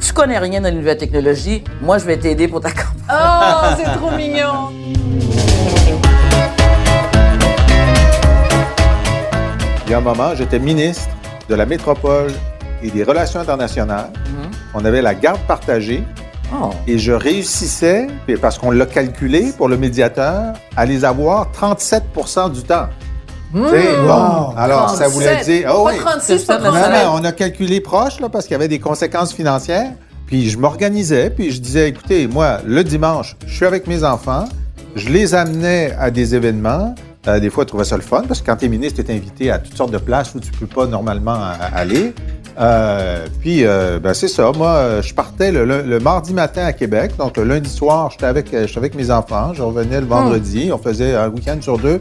tu connais rien dans les nouvelles technologies, moi je vais t'aider pour ta campagne. Oh, c'est trop mignon. Il y a un moment, j'étais ministre de la métropole et des relations internationales. On avait la garde partagée Oh. et je réussissais, parce qu'on l'a calculé pour le médiateur, à les avoir 37% du temps. Sais, bon, alors, ça voulait 37. dire... oh pas oui. 36, pas C'est ça, Non, 37. non, on a calculé proche, là, parce qu'il y avait des conséquences financières. Puis je m'organisais, puis je disais, écoutez, moi, le dimanche, je suis avec mes enfants, je les amenais à des événements. Euh, des fois, je trouvais ça le fun, parce que quand tu es ministre, tu es invité à toutes sortes de places où tu peux pas normalement aller. Euh, puis, euh, ben, c'est ça. Moi, je partais le, le- le mardi matin à Québec. Donc, le lundi soir, j'étais avec, avec mes enfants. Je revenais le vendredi. On faisait un week-end sur deux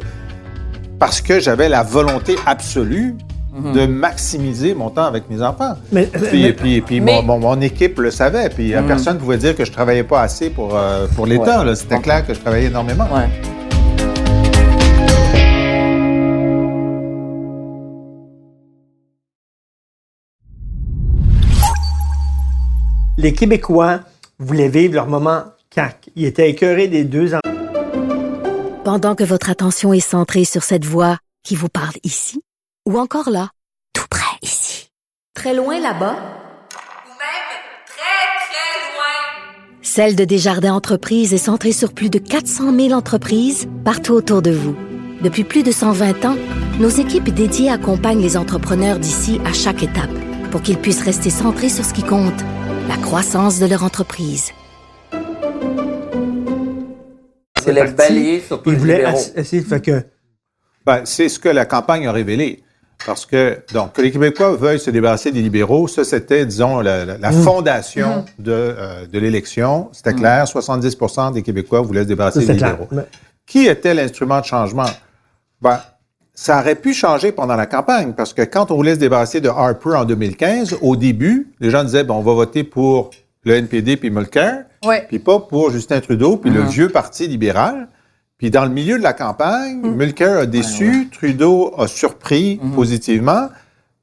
parce que j'avais la volonté absolue de maximiser mon temps avec mes enfants. Mais, Puis, mais- puis, puis Mais- mon, mon- mon équipe le savait. Puis euh, personne ne pouvait dire que je travaillais pas assez pour, euh, pour l'État. Ouais. C'était clair que je travaillais énormément. Ouais. Les Québécois voulaient vivre leur moment CAC. Ils étaient écœurés des deux ans. Pendant que votre attention est centrée sur cette voix qui vous parle ici, ou encore là, tout près ici, très loin là-bas, Celle de Desjardins Entreprises est centrée sur plus de 400 000 entreprises partout autour de vous. Depuis plus de 120 ans, nos équipes dédiées accompagnent les entrepreneurs d'ici à chaque étape pour qu'ils puissent rester centrés sur ce qui compte, la croissance de leur entreprise. C'est balayer sur tous Ils les voulaient libéraux. ass- essayer de faire que. Ben, c'est ce que la campagne a révélé. Parce que, donc, que les Québécois veuillent se débarrasser des libéraux, ça, c'était, disons, la, la- la fondation de, euh, de l'élection. C'était clair, 70 des Québécois voulaient se débarrasser Ça, des clair. libéraux. Mais- Qui était l'instrument de changement? Ben, ça aurait pu changer pendant la campagne, parce que quand on voulait se débarrasser de Harper en 2015, au début, les gens disaient, bon, on va voter pour le NPD puis Mulcair, Ouais. puis pas pour Justin Trudeau, puis le vieux parti libéral. Puis dans le milieu de la campagne, Mulcair a déçu, Trudeau a surpris positivement,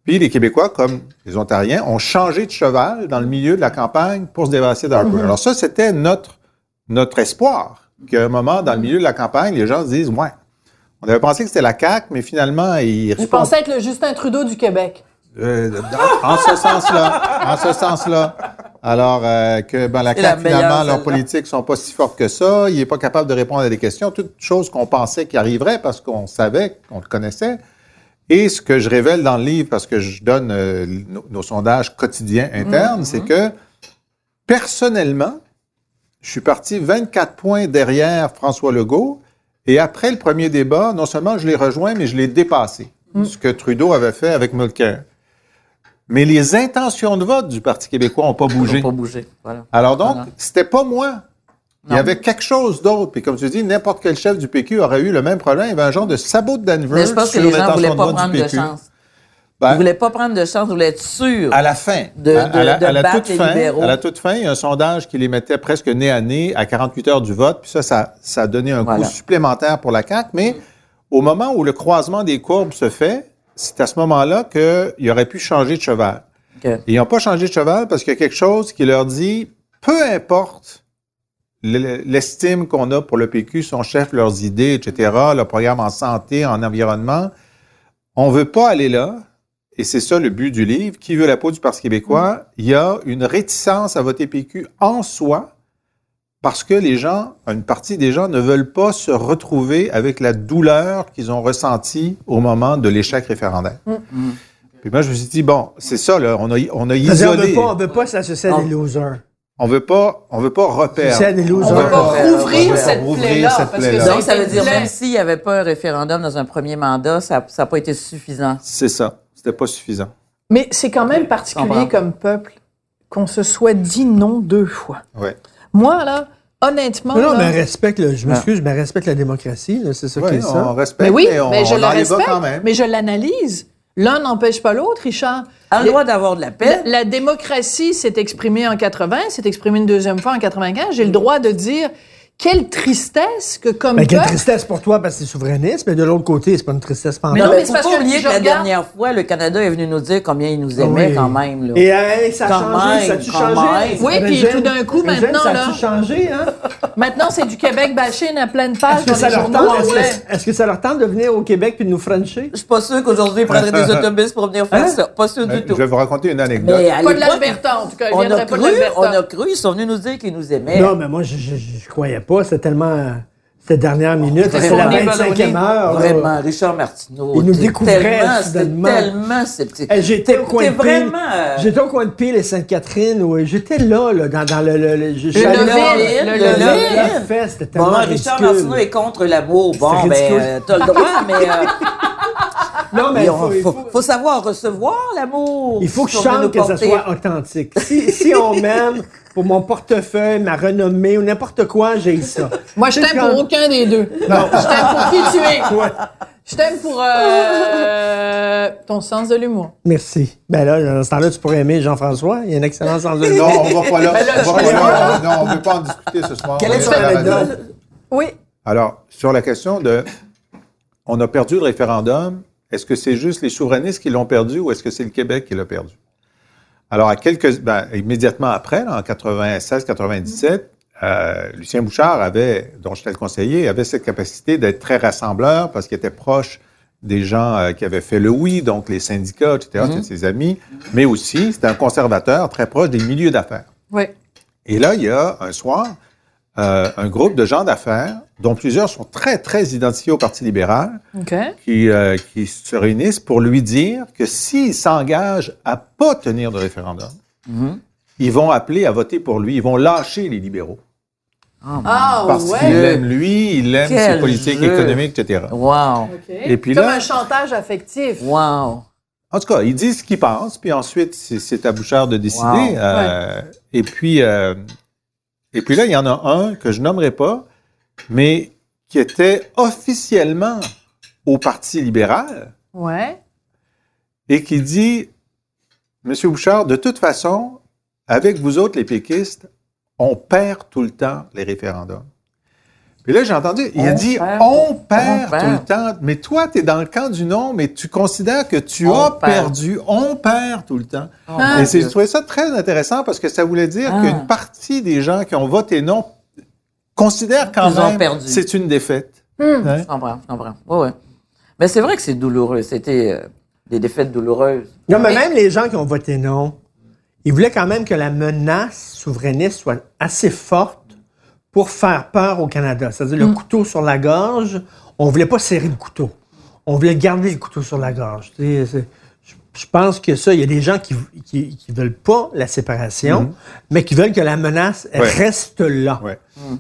puis les Québécois, comme les Ontariens, ont changé de cheval dans le milieu de la campagne pour se débarrasser d'Harper. Alors ça, c'était notre, notre espoir, qu'à un moment, dans le milieu de la campagne, les gens se disent, ouais, on avait pensé que c'était la CAQ, mais finalement, ils Je pensais être le Justin Trudeau du Québec. euh, en ce sens-là, en ce sens-là. Alors euh, que ben, la CAQ, finalement, leurs politiques sont pas si fortes que ça. Il est pas capable de répondre à des questions. Toutes choses qu'on pensait qui arriveraient parce qu'on savait, qu'on le connaissait. Et ce que je révèle dans le livre, parce que je donne euh, nos, nos sondages quotidiens internes, c'est que personnellement, je suis parti 24 points derrière François Legault. Et après le premier débat, non seulement je l'ai rejoint, mais je l'ai dépassé. Ce que Trudeau avait fait avec Mulcair. Mais les intentions de vote du Parti québécois n'ont pas bougé. n'ont pas bougé. Voilà. Alors donc, Voilà. c'était pas moi. Il y avait quelque chose d'autre. Puis comme tu dis, n'importe quel chef du PQ aurait eu le même problème. Il y avait un genre de sabot de Denver Mais je pense que sur les gens voulaient pas prendre de chance. Ben, Ils voulaient pas prendre de chance, ils voulaient être sûrs. à la fin, De- à, de- à la, de à la battre toute les fin, libéraux. à la toute fin, il y a un sondage qui les mettait presque nez à nez à 48 heures du vote. Puis ça, ça, ça a donné un Voilà. coup supplémentaire pour la CAQ. Mais au moment où le croisement des courbes se fait, c'est à ce moment-là qu'il aurait pu changer de cheval. Ils n'ont pas changé de cheval parce qu'il y a quelque chose qui leur dit, peu importe l'estime qu'on a pour le PQ, son chef, leurs idées, etc., le programme en santé, en environnement, on veut pas aller là. Et c'est ça le but du livre. Qui veut la peau du Parti québécois? Il y a une réticence à voter PQ en soi parce que les gens, une partie des gens ne veulent pas se retrouver avec la douleur qu'ils ont ressentie au moment de l'échec référendaire. Puis moi, je me suis dit, bon, c'est ça, là, on a, on a C'est-à-dire, on isolé. veut pas, on veut pas s'associer à des losers. On veut pas, on veut pas repérer. On losers. veut pas rouvrir cette plaie-là. Donc, ça veut dire, même s'il n'y avait pas un référendum dans un premier mandat, ça n'a pas été suffisant. C'est ça. C'était pas suffisant. Mais c'est quand même particulier comme peuple qu'on se soit dit non deux fois. Ouais. Moi, là, honnêtement, Non, non, là- mais respecte, le- je m'excuse, mais respecte la démocratie, c'est ça qui Ouais, est ça. respecte, mais oui, mais on, mais je on le respecte, quand même. mais je l'analyse. L'un n'empêche pas l'autre, Richard. A le droit d'avoir de la La, paix. la démocratie s'est exprimée en 80, s'est exprimée une deuxième fois en 95. J'ai le droit de dire quelle tristesse que comme Ben, quelle peuple- tristesse pour toi parce que c'est souverainiste, mais de l'autre côté, c'est pas une tristesse Mais pendant. non, Non, mais mais c'est faut parce pas que oublier je que la regarde- dernière fois, le Canada est venu nous dire combien il nous aimait Oui. quand même. Là. Et euh, ça a Quand changé, même, ça a-tu quand changé? Oui, puis tout d'un coup, maintenant, ça là- a-tu changé, hein? Maintenant, c'est du Québec bashing à pleine page Est-ce que, dans ça les leur journaux tente, est-ce, que, est-ce que ça leur tente de venir au Québec puis de nous frencher? Je suis pas sûr qu'aujourd'hui, ils prendraient des autobus pour venir faire Hein? ça. Pas sûr du Je tout. vais vous raconter une anecdote. Mais à Pas de l'époque, l'Alberta, en tout cas. Ils on a, viendraient pas cru, de l'Alberta. on a cru, ils sont venus nous dire qu'ils nous aimaient. Non, mais moi, je, je, je, je croyais pas. C'était tellement. C'était dernière minute. C'était Vraiment. la 25e heure. là. Vraiment, Richard Martineau. Il nous découvrait tellement- soudainement. Tellement sceptique. Eh, J'étais au coin de euh, J'étais au coin de Peel et Sainte-Catherine. où J'étais là, là, dans, dans le. le, le, Le là. le C'était tellement Bon, Richard. Martineau est contre l'amour. Bon, C'est ben, euh, t'as le droit, mais euh, Non, mais il faut, faut, faut- faut- savoir recevoir l'amour. il faut que je chante que ça soit authentique. Si, si on m'aime pour mon portefeuille, ma renommée ou n'importe quoi, j'ai ça. Moi, je t'aime quand- pour aucun des deux. Non. Je t'aime pour qui tu es. Ouais. Je t'aime pour euh, ton sens de l'humour. Merci. Ben là, dans ce temps-là, tu pourrais aimer Jean-François. Il a un excellent sens de Non, on va pas là. Ben là, on va pas là. Non, on ne veut pas en discuter ce soir. Quelle est son anecdote? Oui. Alors, sur la question de on a perdu le référendum, est-ce que c'est juste les souverainistes qui l'ont perdu ou est-ce que c'est le Québec qui l'a perdu? Alors, à quelques, ben, immédiatement après, là, en 96-97, euh, Lucien Bouchard avait, dont j'étais le conseiller, avait cette capacité d'être très rassembleur parce qu'il était proche des gens euh, qui avaient fait le oui, donc les syndicats, etc., c'était ses amis, mais aussi, c'était un conservateur très proche des milieux d'affaires. Oui. Et là, il y a un soir euh, un groupe de gens d'affaires, dont plusieurs sont très, très identifiés au Parti libéral, qui, euh, qui se réunissent pour lui dire que s'il s'engage à pas tenir de référendum, Mhm. ils vont appeler à voter pour lui, ils vont lâcher les libéraux. Ah, Parce qu'il ouais. aime lui, il aime ses Quel politiques jeu. économiques, etc. Wow. Et puis Comme là- un chantage affectif. Wow. En tout cas, ils disent ce qu'ils pensent, puis ensuite, c'est à Bouchard de décider. Wow. Euh, Et puis, euh, et puis là, il y en a un que je nommerai pas, mais qui était officiellement au Parti libéral Ouais. et qui dit, Monsieur Bouchard, de toute façon, avec vous autres, les péquistes, on perd tout le temps les référendums. Puis là, j'ai entendu, il a dit, perd- on perd on tout le temps. Mais toi, tu es dans le camp du non, mais tu considères que tu On as perd. perdu. On perd tout le temps. Oh, Ah. Et c'est- je trouvais ça très intéressant parce que ça voulait dire Ah. qu'une partie des gens qui ont voté non considèrent quand Ils même que c'est une défaite. Hmm. Hein? Je comprends, je comprends. Ouais, ouais. Mais c'est vrai que c'est douloureux. C'était euh, des défaites douloureuses. Non, mais même les gens qui ont voté non, ils voulaient quand même que la menace souverainiste soit assez forte pour faire peur au Canada. C'est-à-dire le couteau sur la gorge, on voulait pas serrer le couteau. On voulait garder le couteau sur la gorge. Tu sais, c'est- je, pense que ça, il y a des gens qui, qui, qui veulent pas la séparation, mais qui veulent que la menace Ouais. reste là. Ouais.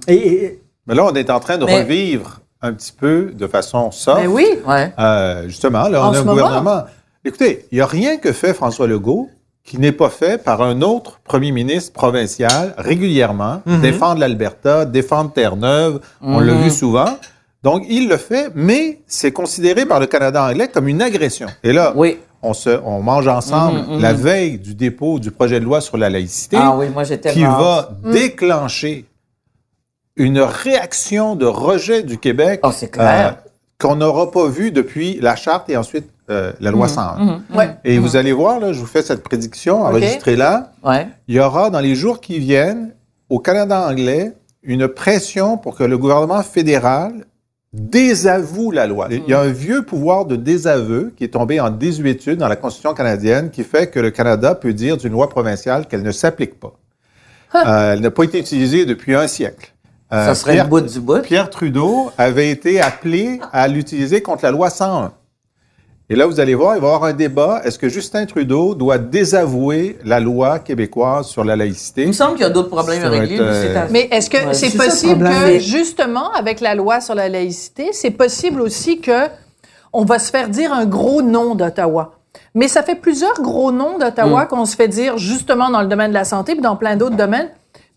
Et, et- Mais là, on est en train de Mais- revivre un petit peu de façon soft. Ben oui. Ouais. Euh, justement, là, En on a un moment. gouvernement. Écoutez, il n'y a rien que fait François Legault qui n'est pas fait par un autre premier ministre provincial régulièrement, défendre l'Alberta, défendre Terre-Neuve, on l'a vu souvent. Donc, il le fait, mais c'est considéré par le Canada anglais comme une agression. Et là, Oui. on, se, on mange ensemble Mhm, mhm. la veille du dépôt du projet de loi sur la laïcité Ah oui, moi j'étais qui va déclencher une réaction de rejet du Québec Oh, clair. euh, qu'on n'aura pas vu depuis la charte et ensuite euh, la loi 101. Mhm. Ouais. Et vous allez voir, là, je vous fais cette prédiction enregistrée là. Ouais. Il y aura dans les jours qui viennent, au Canada anglais, une pression pour que le gouvernement fédéral désavoue la loi. Il y a un vieux pouvoir de désaveu qui est tombé en désuétude dans la Constitution canadienne qui fait que le Canada peut dire d'une loi provinciale qu'elle ne s'applique pas. Euh, elle n'a pas été utilisée depuis un siècle. Euh, Ça serait Pierre- le bout du bout. Pierre Trudeau avait été appelé à l'utiliser contre la loi 101. Et là, vous allez voir, il va y avoir un débat. Est-ce que Justin Trudeau doit désavouer la loi québécoise sur la laïcité? Il me semble qu'il y a d'autres problèmes mais c'est euh, à- Mais est-ce que Ouais, c'est possible que, justement, avec la loi sur la laïcité, c'est possible aussi que on va se faire dire un gros nom d'Ottawa? Mais ça fait plusieurs gros noms d'Ottawa Mm. qu'on se fait dire justement dans le domaine de la santé puis dans plein d'autres domaines.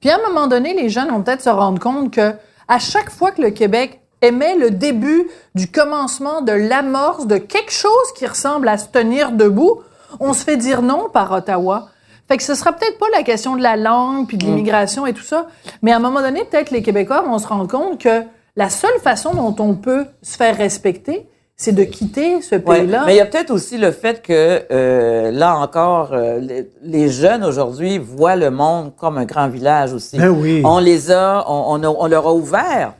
Puis à un moment donné, les jeunes vont peut-être se rendre compte que à chaque fois que le Québec émet le début du commencement de l'amorce de quelque chose qui ressemble à se tenir debout, on se fait dire non par Ottawa. Fait que ce sera peut-être pas la question de la langue puis de l'immigration et tout ça, mais à un moment donné, peut-être les Québécois vont se rendre compte que la seule façon dont on peut se faire respecter, c'est de quitter ce Ouais. pays-là. Mais il y a peut-être aussi le fait que, euh, là encore, euh, les, les jeunes aujourd'hui voient le monde comme un grand village aussi. Ben oui. On les a, on, on, a- on leur a ouvert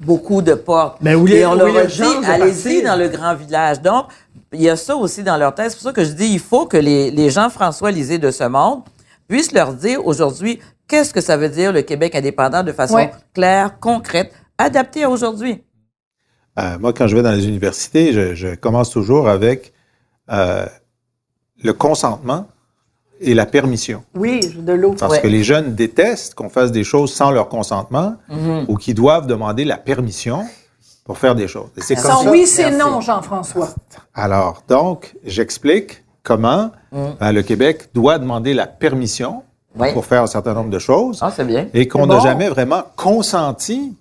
beaucoup de portes. Ben oui, Et on leur a dit, allez-y dans le grand village. Donc, il y a ça aussi dans leur tête. C'est pour ça que je dis, il faut que les, les Jean-François Lisée de ce monde puissent leur dire aujourd'hui qu'est-ce que ça veut dire le Québec indépendant de façon Ouais. claire, concrète, adaptée à aujourd'hui? Euh, moi, quand je vais dans les universités, je, je commence toujours avec euh, le consentement et la permission. Oui, de l'eau. Parce Ouais. que les jeunes détestent qu'on fasse des choses sans leur consentement ou qu'ils doivent demander la permission pour faire des choses. Et c'est comme Sans ça. oui, c'est non, Jean-François. Alors, donc, j'explique comment ben, le Québec doit demander la permission Oui. pour faire un certain nombre de choses Ah, c'est bien. et qu'on n'a bon. jamais vraiment consenti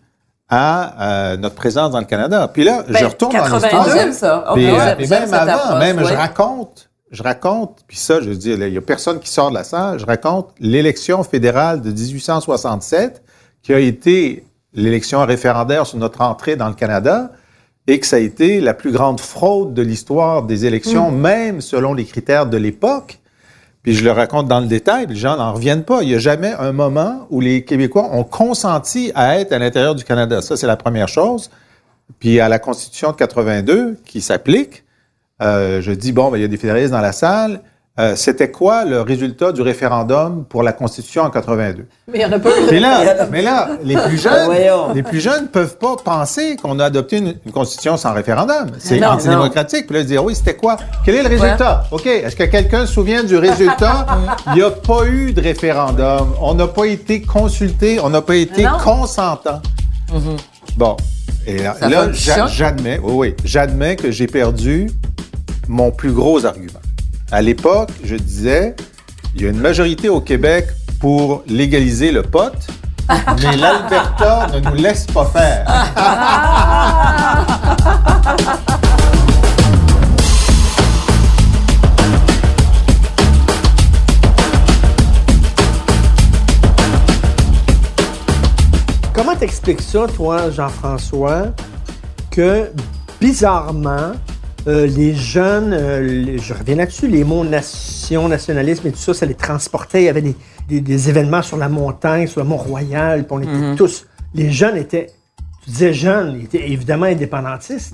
à euh, notre présence dans le Canada. Puis là, Ben, je retourne dans 82. l'histoire. Ah, j'aime ça. Ok, Puis, euh, puis même avant, approche, même je ouais. raconte, je raconte, puis ça, je veux dire, il y a personne qui sort de la salle, je raconte l'élection fédérale de 1867, qui a été l'élection référendaire sur notre entrée dans le Canada, et que ça a été la plus grande fraude de l'histoire des élections, Mm. même selon les critères de l'époque. Puis je le raconte dans le détail, les gens n'en reviennent pas. Il n'y a jamais un moment où les Québécois ont consenti à être à l'intérieur du Canada. Ça, c'est la première chose. Puis à la Constitution de 82 qui s'applique, euh, je dis, bon, ben, il y a des fédéralistes dans la salle. Euh, C'était quoi le résultat du référendum pour la Constitution en 82? Mais il n'y en a pas eu. Mais là, mais là les plus jeunes, Voyons. les plus jeunes peuvent pas penser qu'on a adopté une, une constitution sans référendum. C'est antidémocratique. Puis là, dire oui, c'était quoi? Quel est le résultat? Ok. Est-ce que quelqu'un se souvient du résultat? Il n'y a pas eu de référendum. On n'a pas été consulté. On n'a pas été Non. consentant. Bon. Et là, j'admets, oui, oui, j'admets que j'ai perdu mon plus gros argument. À l'époque, je disais, il y a une majorité au Québec pour légaliser le pot, mais l'Alberta ne nous laisse pas faire. Comment t'expliques ça, toi, Jean-François, que bizarrement, euh, les jeunes, euh, les- je reviens là-dessus, les mots nation, nationalisme et tout ça, ça les transportait. Il y avait des, des- des événements sur la montagne, sur le Mont-Royal, puis on était tous. Les jeunes étaient, tu disais jeunes, ils étaient évidemment indépendantistes.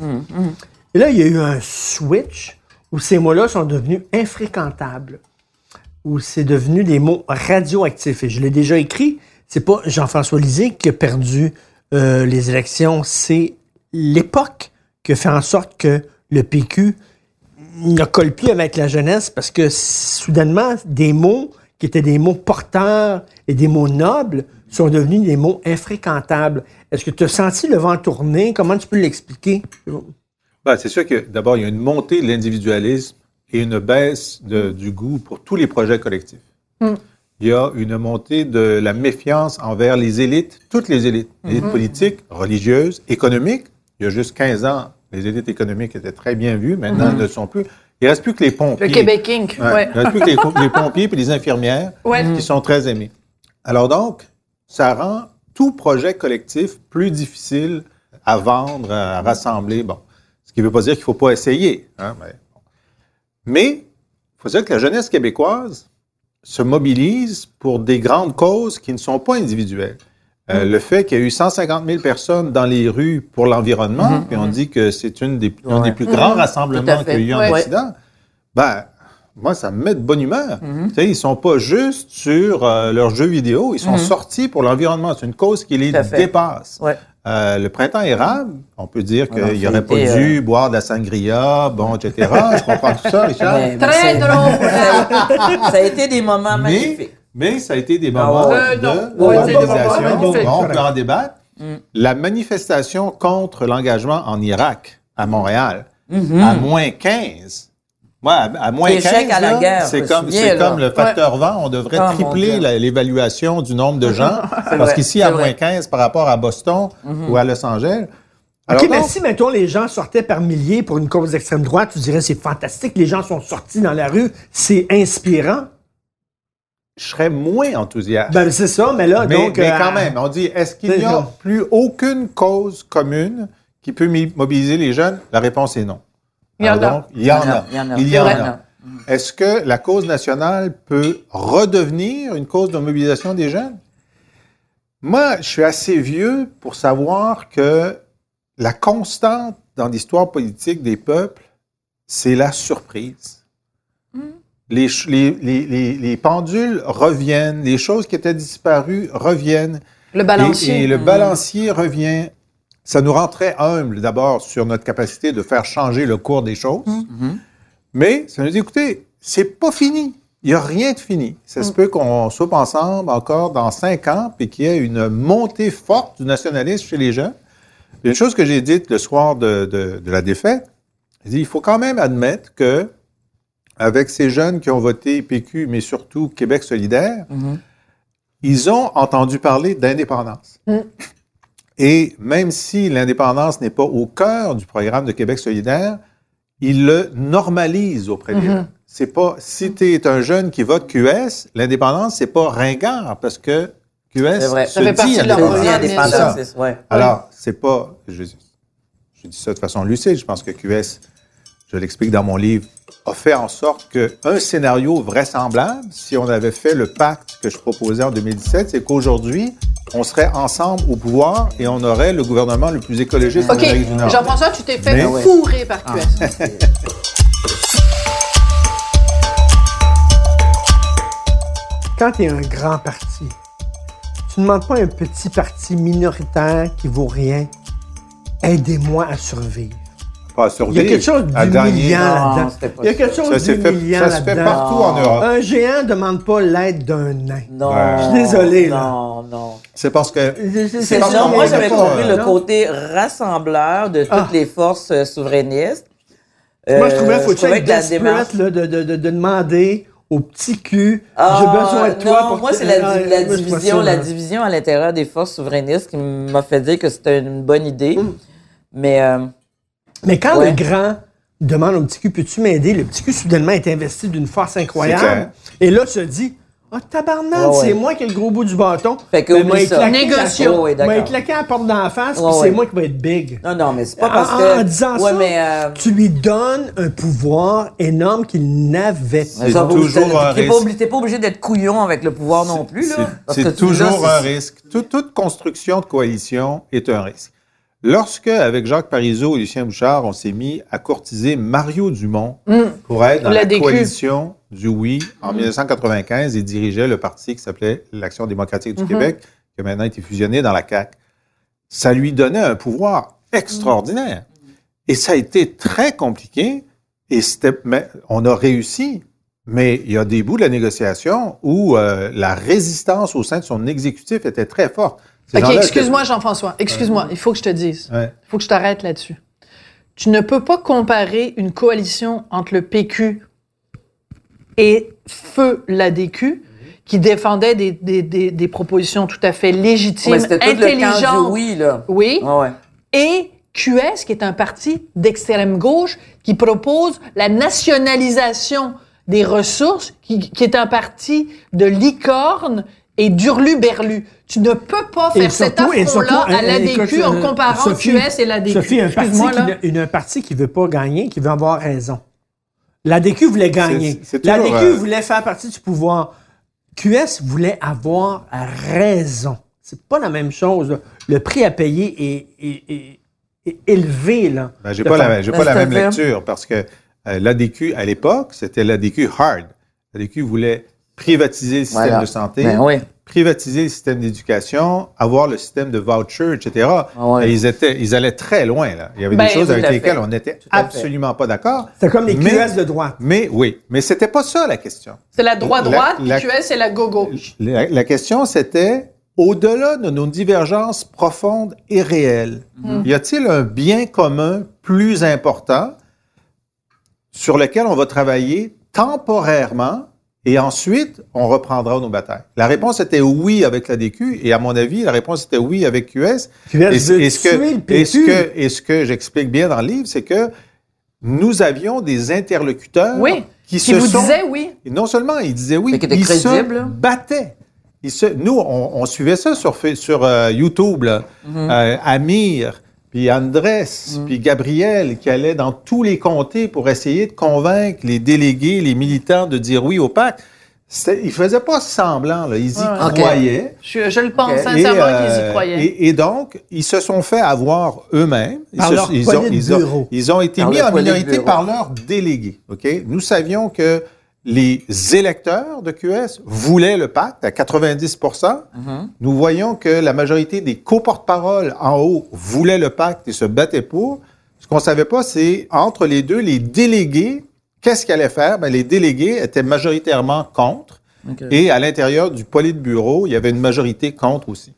Et là, il y a eu un switch où ces mots-là sont devenus infréquentables où c'est devenu des mots radioactifs. Et je l'ai déjà écrit, c'est pas Jean-François Lisée qui a perdu euh, les élections, c'est l'époque qui a fait en sorte que le PQ ne colle plus avec la jeunesse parce que soudainement, des mots qui étaient des mots porteurs et des mots nobles sont devenus des mots infréquentables. Est-ce que tu as senti le vent tourner? Comment tu peux l'expliquer? Ben, c'est sûr que d'abord, il y a une montée de l'individualisme et une baisse de- du goût pour tous les projets collectifs. Il y a une montée de la méfiance envers les élites, toutes les élites, les élites politiques, religieuses, économiques. Il y a juste 15 ans, les élites économiques étaient très bien vues, maintenant elles ne le sont plus. Il ne reste plus que les pompiers. Le Québec Inc. Ouais. Ouais. Il ne reste plus que les, pompiers et les infirmières Ouais. qui sont très aimés. Alors donc, ça rend tout projet collectif plus difficile à vendre, à rassembler. Bon, ce qui ne veut pas dire qu'il ne faut pas essayer. hein, mais bon. Mais il faut dire que la jeunesse québécoise se mobilise pour des grandes causes qui ne sont pas individuelles. Euh, Le fait qu'il y a eu 150 000 personnes dans les rues pour l'environnement, puis on dit que c'est une des, un des plus grands Tout rassemblements qu'il y a eu en Ouais. Occident, ben, moi, ça me met de bonne humeur. Tu sais, ils sont pas juste sur euh, leurs jeux vidéo, ils sont sortis pour l'environnement. C'est une cause qui les dépasse. Ouais. Euh, le printemps érable, on peut dire qu'il n'aurait pas été, dû boire de la sangria, bon, etc. Je comprends tout ça, Richard. Ouais, mais Très drôle. Ça a été des moments Mais, magnifiques. Mais ça a été des Ah moments ouais. Euh, de non. Ouais, mobilisation. Bon, on peut en débattre. Mm. La manifestation contre l'engagement en Irak, à Montréal, Mm-hmm. à moins 15, Moi, à, moins Échec 15, à la là, guerre, je c'est me comme, souviens, le facteur vent. On devrait Oh, tripler l'évaluation du nombre de gens. parce qu'ici, à moins 15 par rapport à Boston ou à Los Angeles. Alors OK, mais si, mettons, les gens sortaient par milliers pour une cause d'extrême droite, tu dirais c'est fantastique, les gens sont sortis dans la rue, c'est inspirant. Je serais moins enthousiaste. Ben, c'est ça, mais là, mais, donc. mais euh, quand même, on dit, est-ce qu'il n'y a ça. plus aucune cause commune qui peut mobiliser les jeunes? La réponse est non. Il y en a. donc, il y en a. Il y en a. Il y C'est en vrai. a. Est-ce que la cause nationale peut redevenir une cause de mobilisation des jeunes? Moi, je suis assez vieux pour savoir que la constante dans l'histoire politique des peuples, c'est la surprise. Les, ch- les, les, les, les pendules reviennent, les choses qui étaient disparues reviennent. Le Et, balancier. et le balancier revient. Ça nous rend très humbles d'abord sur notre capacité de faire changer le cours des choses. Mais ça nous dit, écoutez, c'est pas fini. Il n'y a rien de fini. Ça se peut qu'on soupe ensemble encore dans cinq ans puis qu'il y ait une montée forte du nationalisme chez les jeunes. Une chose que j'ai dite le soir de, de- de la défaite, j'ai dit, il faut quand même admettre que avec ces jeunes qui ont voté PQ, mais surtout Québec solidaire, ils ont entendu parler d'indépendance. Et même si l'indépendance n'est pas au cœur du programme de Québec solidaire, ils le normalisent auprès des jeunes. C'est pas, si tu es un jeune qui vote QS, l'indépendance, c'est pas ringard parce que QS C'est vrai. se Ça fait dit partie de leur indépendant. ouais. Alors, c'est pas. Je, je dis ça de façon lucide. Je pense que QS, je l'explique dans mon livre, a fait en sorte qu'un scénario vraisemblable, si on avait fait le pacte que je proposais en 2017, c'est qu'aujourd'hui, on serait ensemble au pouvoir et on aurait le gouvernement le plus écologiste OK. en Amérique du Nord. Jean-François, tu t'es fait Mais- fourrer par QS. quand tu es un grand parti, tu ne demandes pas un petit parti minoritaire qui vaut rien. Aidez-moi à survivre. Pas à Il y a quelque chose d'humiliant là-dedans. Il y a quelque chose d'humiliant ça se fait là-dedans. partout en Europe. Un géant ne demande pas l'aide d'un nain. Non. Je suis désolé, là. Non, non. C'est parce que C'est parce non, moi j'avais compris euh, le côté rassembleur de toutes Ah. les forces euh, souverainistes. Moi, je Euh, trouvais faut trouvais être que la démarche. desperate là, de, de, de, de demander au petit cul Ah, j'ai besoin de toi non, pour moi c'est la, Ah, la division, la division à l'intérieur des forces souverainistes qui m'a fait dire que c'était une bonne idée. Mm. Mais euh, Mais quand Ouais. le grand demande au petit cul, peux-tu m'aider? Le petit cul, soudainement, est investi d'une force incroyable. Et là, se dit, ah, tabarnak, Ouais, ouais. c'est moi qui ai le gros bout du bâton. Fait que Ben, oublie moi, il ça. Oh, Moi, il d'accord. claquait à la porte d'en face, puis Ouais, c'est ouais. moi qui vais être big. Non, non, mais c'est pas En, parce que. en disant ouais, ça, mais. euh, tu lui donnes un pouvoir énorme qu'il n'avait pas. C'est toujours t'es- un risque. obligé- T'es pas obligé d'être couillon avec le pouvoir non plus, là. C'est- tu- toujours un risque. Tout- toute construction de coalition est un risque. Lorsque, avec Jacques Parizeau et Lucien Bouchard, on s'est mis à courtiser Mario Dumont pour être dans La coalition du Oui en 1995, il dirigeait le parti qui s'appelait l'Action démocratique du Québec, qui a maintenant été fusionné dans la CAQ. Ça lui donnait un pouvoir extraordinaire. Et ça a été très compliqué. Et mais on a réussi. Mais il y a des bouts de la négociation où euh, la résistance au sein de son exécutif était très forte. Ces OK, excuse-moi, Jean-François. Excuse-moi. Il faut que je te dise. Ouais. Il faut que je t'arrête là-dessus. Tu ne peux pas comparer une coalition entre le PQ et Feu l'ADQ qui défendait des, des, des, des propositions tout à fait légitimes, Ouais, intelligentes. oui, là. Oui. Ouais. Et QS, qui est un parti d'extrême gauche, qui propose la nationalisation des ressources, qui, qui est un parti de licorne et d'urlu-berlu. Tu ne peux pas faire cet et affront-là à euh, l'ADQ écoute, en euh, comparant Sophie, QS et l'ADQ. Sophie, un parti, qui, ne- un parti qui veut pas gagner, qui veut avoir raison. L'ADQ voulait gagner. L'ADQ euh, voulait faire partie du pouvoir. QS voulait avoir raison. C'est pas la même chose. Le prix à payer est, est- est- est élevé. Là, Ben, j'ai pas faire- la, j'ai Ben, pas la même c'est-à-dire? lecture parce que euh, l'ADQ, à l'époque, c'était l'ADQ hard. L'ADQ voulait privatiser le système Voilà. de santé, Ben oui. privatiser le système d'éducation, avoir le système de voucher, etc. Ah ouais. Et ils, étaient, ils allaient très loin. Là. Il y avait Ben, des choses tout avec lesquelles on n'était absolument pas d'accord. C'est comme les Mais- QS de droite. Mais oui, mais c'était pas ça la question. C'est la droite-droite, La- puis la- QS, c'est la go-gauche. La, la question, c'était, au-delà de nos divergences profondes et réelles, y a-t-il un bien commun plus important sur lequel on va travailler temporairement et ensuite, on reprendra nos batailles. La réponse était oui avec la DQ, et à mon avis, la réponse était oui avec QS. QS et, ce que, et ce que, et ce que j'explique bien dans le livre, c'est que nous avions des interlocuteurs Oui. qui, Qui se vous sont... disait oui. Et non seulement ils disaient oui, Mais ils crédibles. se battaient. Ils se, nous, on, on suivait ça sur, euh, YouTube, là. Mhm. Euh, Amir, puis Andrés, puis Gabriel, qui allaient dans tous les comtés pour essayer de convaincre les délégués, les militants de dire oui au pacte. Ils faisaient pas semblant, là. ils y Ouais, croyaient. Je, je le pense sincèrement qu'ils y euh, croyaient. Et, et donc, ils se sont fait avoir eux-mêmes. Ils, se- ont, de ils, ont, bureau. ils ont été Par mis en minorité par leurs délégués. Ok, Nous savions que les électeurs de QS voulaient le pacte à 90 Mhm. Nous voyons que la majorité des co-porte-paroles en haut voulaient le pacte et se battaient pour. Ce qu'on savait pas, c'est entre les deux, les délégués, qu'est-ce qu'ils allaient faire? Ben, les délégués étaient majoritairement contre. Et à l'intérieur du Politburo, il y avait une majorité contre aussi.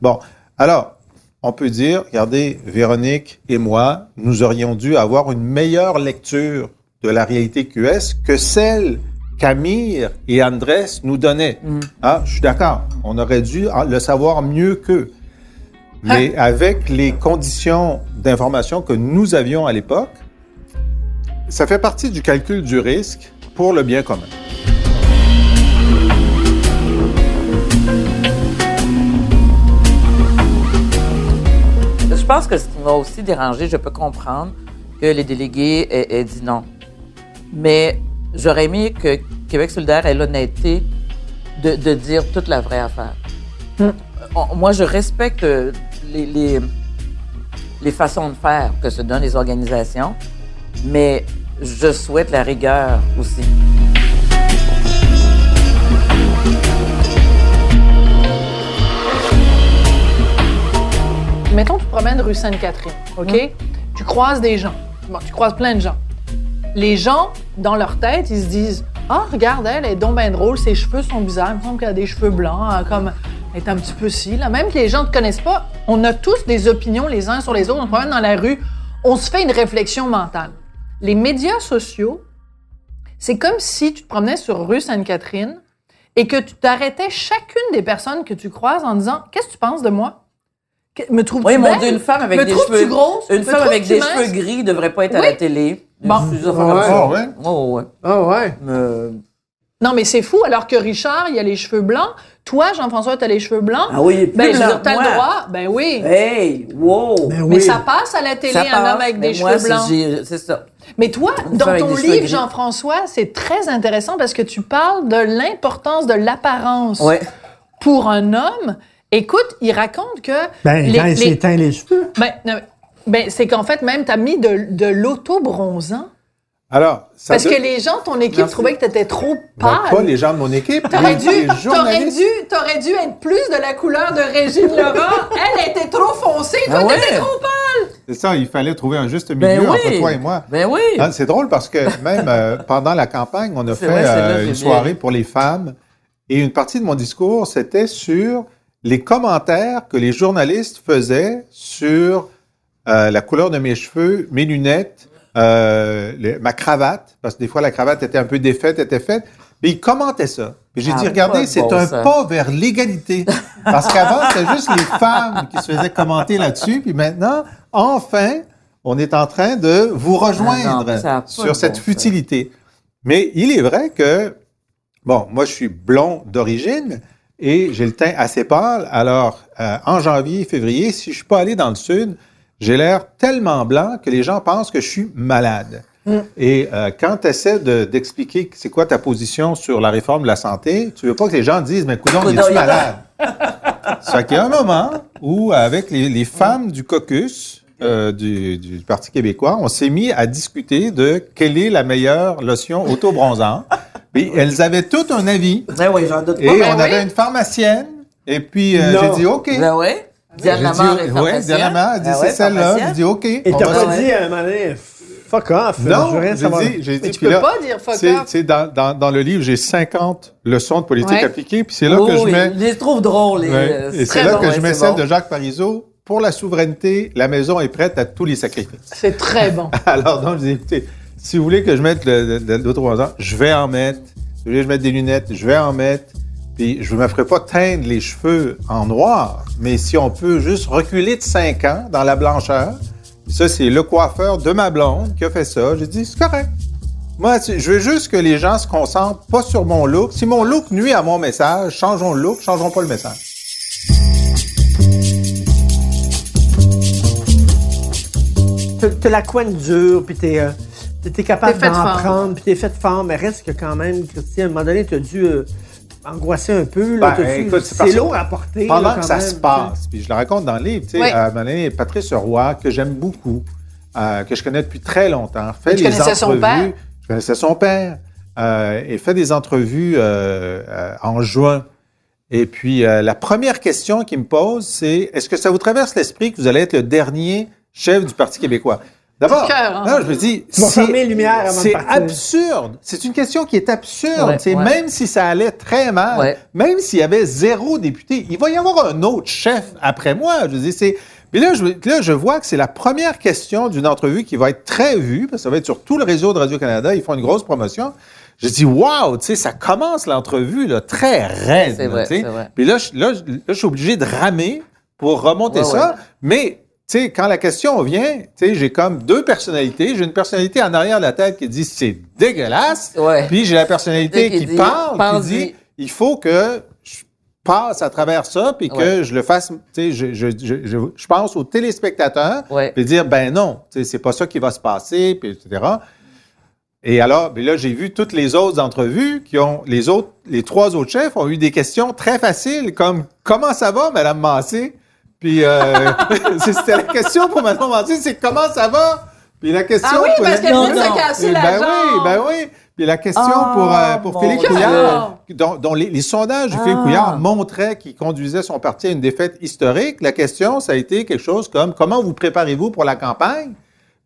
Bon, alors, on peut dire, regardez, Véronique et moi, nous aurions dû avoir une meilleure lecture de la réalité QS que celle qu'Amir et Andrés nous donnaient. Ah, je suis d'accord, on aurait dû le savoir mieux qu'eux. Mais avec les conditions d'information que nous avions à l'époque, ça fait partie du calcul du risque pour le bien commun. Je pense que ce qui m'a aussi dérangé, je peux comprendre que les délégués aient, aient dit non. Mais j'aurais aimé que Québec solidaire ait l'honnêteté de, de dire toute la vraie affaire. On- moi, je respecte les, les, les façons de faire que se donnent les organisations, mais je souhaite la rigueur aussi. Mettons, tu te promènes rue Sainte-Catherine, OK? Hum. Tu croises des gens. Bon, tu croises plein de gens. Les gens, dans leur tête, ils se disent Ah, regarde, elle, est donc bien drôle, ses cheveux sont bizarres, il me semble qu'elle a des cheveux blancs, hein, comme elle est un petit peu si. Même que les gens ne te connaissent pas, on a tous des opinions les uns sur les autres, on se promène dans la rue, on se fait une réflexion mentale. Les médias sociaux, c'est comme si tu te promenais sur rue Sainte-Catherine et que tu t'arrêtais chacune des personnes que tu croises en disant Qu'est-ce que tu penses de moi? Me trouves-tu Oui, mon? Dieu, une femme avec Me des cheveux. grosse? Une Me femme avec des mince? cheveux gris devrait pas être à Oui. la télé. Bon. Ah ouais? Oh, ouais. Ah ouais. Non, mais c'est fou, alors que Richard, il a les cheveux blancs. Toi, Jean-François, tu as les cheveux blancs? Ah oui, plus ben, je t'as le droit. Ben oui. Hey, wow! Ben Mais oui. ça passe à la télé, Ça un passe, homme avec mais des moi, cheveux blancs. C'est ça. Mais toi, Une dans ton livre. Jean-François, c'est très intéressant parce que tu parles de l'importance de l'apparence Ouais. pour un homme. Écoute, il raconte que... Ben, les- quand il les- s'est teint les cheveux. Ben, ben, c'est qu'en fait, même, tu as mis de, de l'auto-bronzant. Alors, ça Parce que les gens de ton équipe Merci. trouvaient que tu étais trop Ben, pâle. pas les gens de mon équipe. T'aurais dû, t'aurais dû, t'aurais dû être plus de la couleur de Régine Laurent. Elle était trop foncée, toi, Ah t'étais ouais? trop pâle. C'est ça, il fallait trouver un juste milieu Ben oui. entre toi et moi. Ben oui. Ah, c'est drôle parce que même euh, pendant la campagne, on a fait vrai, c'est là, euh, une soirée pour les femmes et une partie de mon discours, c'était sur les commentaires que les journalistes faisaient sur euh, la couleur de mes cheveux, mes lunettes, euh, les- ma cravate, parce que des fois la cravate était un peu défaite, était faite. Mais ils commentaient ça. Puis j'ai Ah, dit, regardez, c'est bon, un ça. pas vers l'égalité. Parce qu'avant, c'était juste les femmes qui se faisaient commenter là-dessus. Puis maintenant, enfin, on est en train de vous rejoindre Ah non, de sur cette bon futilité. Mais il est vrai que, bon, moi, je suis blond d'origine et j'ai le teint assez pâle. Alors, euh, en janvier, février, si je suis pas allé dans le sud, j'ai l'air tellement blanc que les gens pensent que je suis malade. Et euh, quand tu essaies de- d'expliquer c'est quoi ta position sur la réforme de la santé, tu veux pas que les gens disent, mais es-tu il est malade? Ça fait qu'il y a un moment où, avec les, les femmes du caucus euh, du, du Parti québécois, on s'est mis à discuter de quelle est la meilleure lotion auto-bronzante. Puis elles avaient tout un avis. Ben oui, j'en doute pas. Et ben on oui. avait une pharmacienne. Et puis, euh, j'ai dit OK. Ben oui. Diane J'ai Lamar dit, est ouais, pharmacienne. Diane Lamar a dit, Ben c'est celle-là. J'ai dit, OK. Et t'as pas dit à un moment donné, fuck off. Non, j'ai dit, j'ai dit, Mais tu peux là, pas dire fuck off. c'est dans, dans, dans le livre, j'ai 50 leçons de politique Ouais. appliquée, puis c'est là Oh, que je oui, mets... Je les trouve drôles. les- Ouais. euh, Et c'est là que je mets celle bon. de Jacques Parizeau. Pour la souveraineté, la maison est prête à tous les sacrifices. C'est très bon. Alors, donc, je dis, écoutez, si vous voulez que je mette le- le- l'auto-bronzant, je vais en mettre. Si vous voulez que je mette des lunettes, je vais en mettre. Puis je ne me ferai pas teindre les cheveux en noir, mais si on peut juste reculer de 5 ans dans la blancheur, ça, c'est le coiffeur de ma blonde qui a fait ça. J'ai dit, c'est correct. Moi, je veux juste que les gens se concentrent pas sur mon look. Si mon look nuit à mon message, changeons le look, changeons pas le message. T'as- la couenne dure, puis t'es euh, t'es- capable d'en fort. prendre, puis t'es faite fort, mais reste que quand même, Christian, à un moment donné, t'as dû euh, angoisser un peu. Là, Ben, T'as dû- écoute, c'est lourd à porter. Pendant là, que ça même, se passe, puis je le raconte dans le livre, tu sais, Oui. à un moment donné, Patrice Roy, que j'aime beaucoup, euh, que je connais depuis très longtemps, fait Tu des connaissais son entrevues. père? Je connaissais son père. euh, et fait des entrevues euh, euh, en juin. Et puis, euh, la première question qu'il me pose, c'est est-ce que ça vous traverse l'esprit que vous allez être le dernier chef du Parti québécois? D'abord, hein? non, je me dis, c'est- absurde. C'est une question qui est absurde. Ouais, C'est ouais. Même si ça allait très mal, Ouais. même s'il y avait zéro député, il va y avoir un autre chef après moi. Je dis, c'est. Mais là je, là, je vois que c'est la première question d'une entrevue qui va être très vue, parce que ça va être sur tout le réseau de Radio-Canada. Ils font une grosse promotion. Je dis, waouh, tu sais, ça commence l'entrevue là, très raide. C'est là, vrai, tu sais. c'est vrai. Puis là, je, là, je- là, je suis obligé de ramer pour remonter Ouais, ça. ouais. Mais, sais, quand la question vient, tu sais, j'ai comme deux personnalités. J'ai une personnalité en arrière de la tête qui dit c'est dégueulasse. Ouais. Puis j'ai la personnalité Qui qui, dit, parle, qui dit il faut que je passe à travers ça, puis que Ouais. je le fasse, tu sais, je, je, je, je, je pense aux téléspectateurs, Ouais. puis dire ben non, tu sais, c'est pas ça qui va se passer, puis etc. Et alors, ben là, j'ai vu toutes les autres entrevues qui ont, les autres, les trois autres chefs ont eu des questions très faciles, comme comment ça va, Madame Massé? Puis euh, c'était la question pour Madame Massé, c'est comment ça va? Puis la question Ah oui, pour parce la- qu'elle vient de se casser ben la oui, jambe. ben oui. Puis la question Ah, pour, euh, pour Philippe. Couillard, dont, dont les, les sondages de Philippe Ah. Couillard montraient qu'il conduisait son parti à une défaite historique. La question, ça a été quelque chose comme comment vous préparez-vous pour la campagne?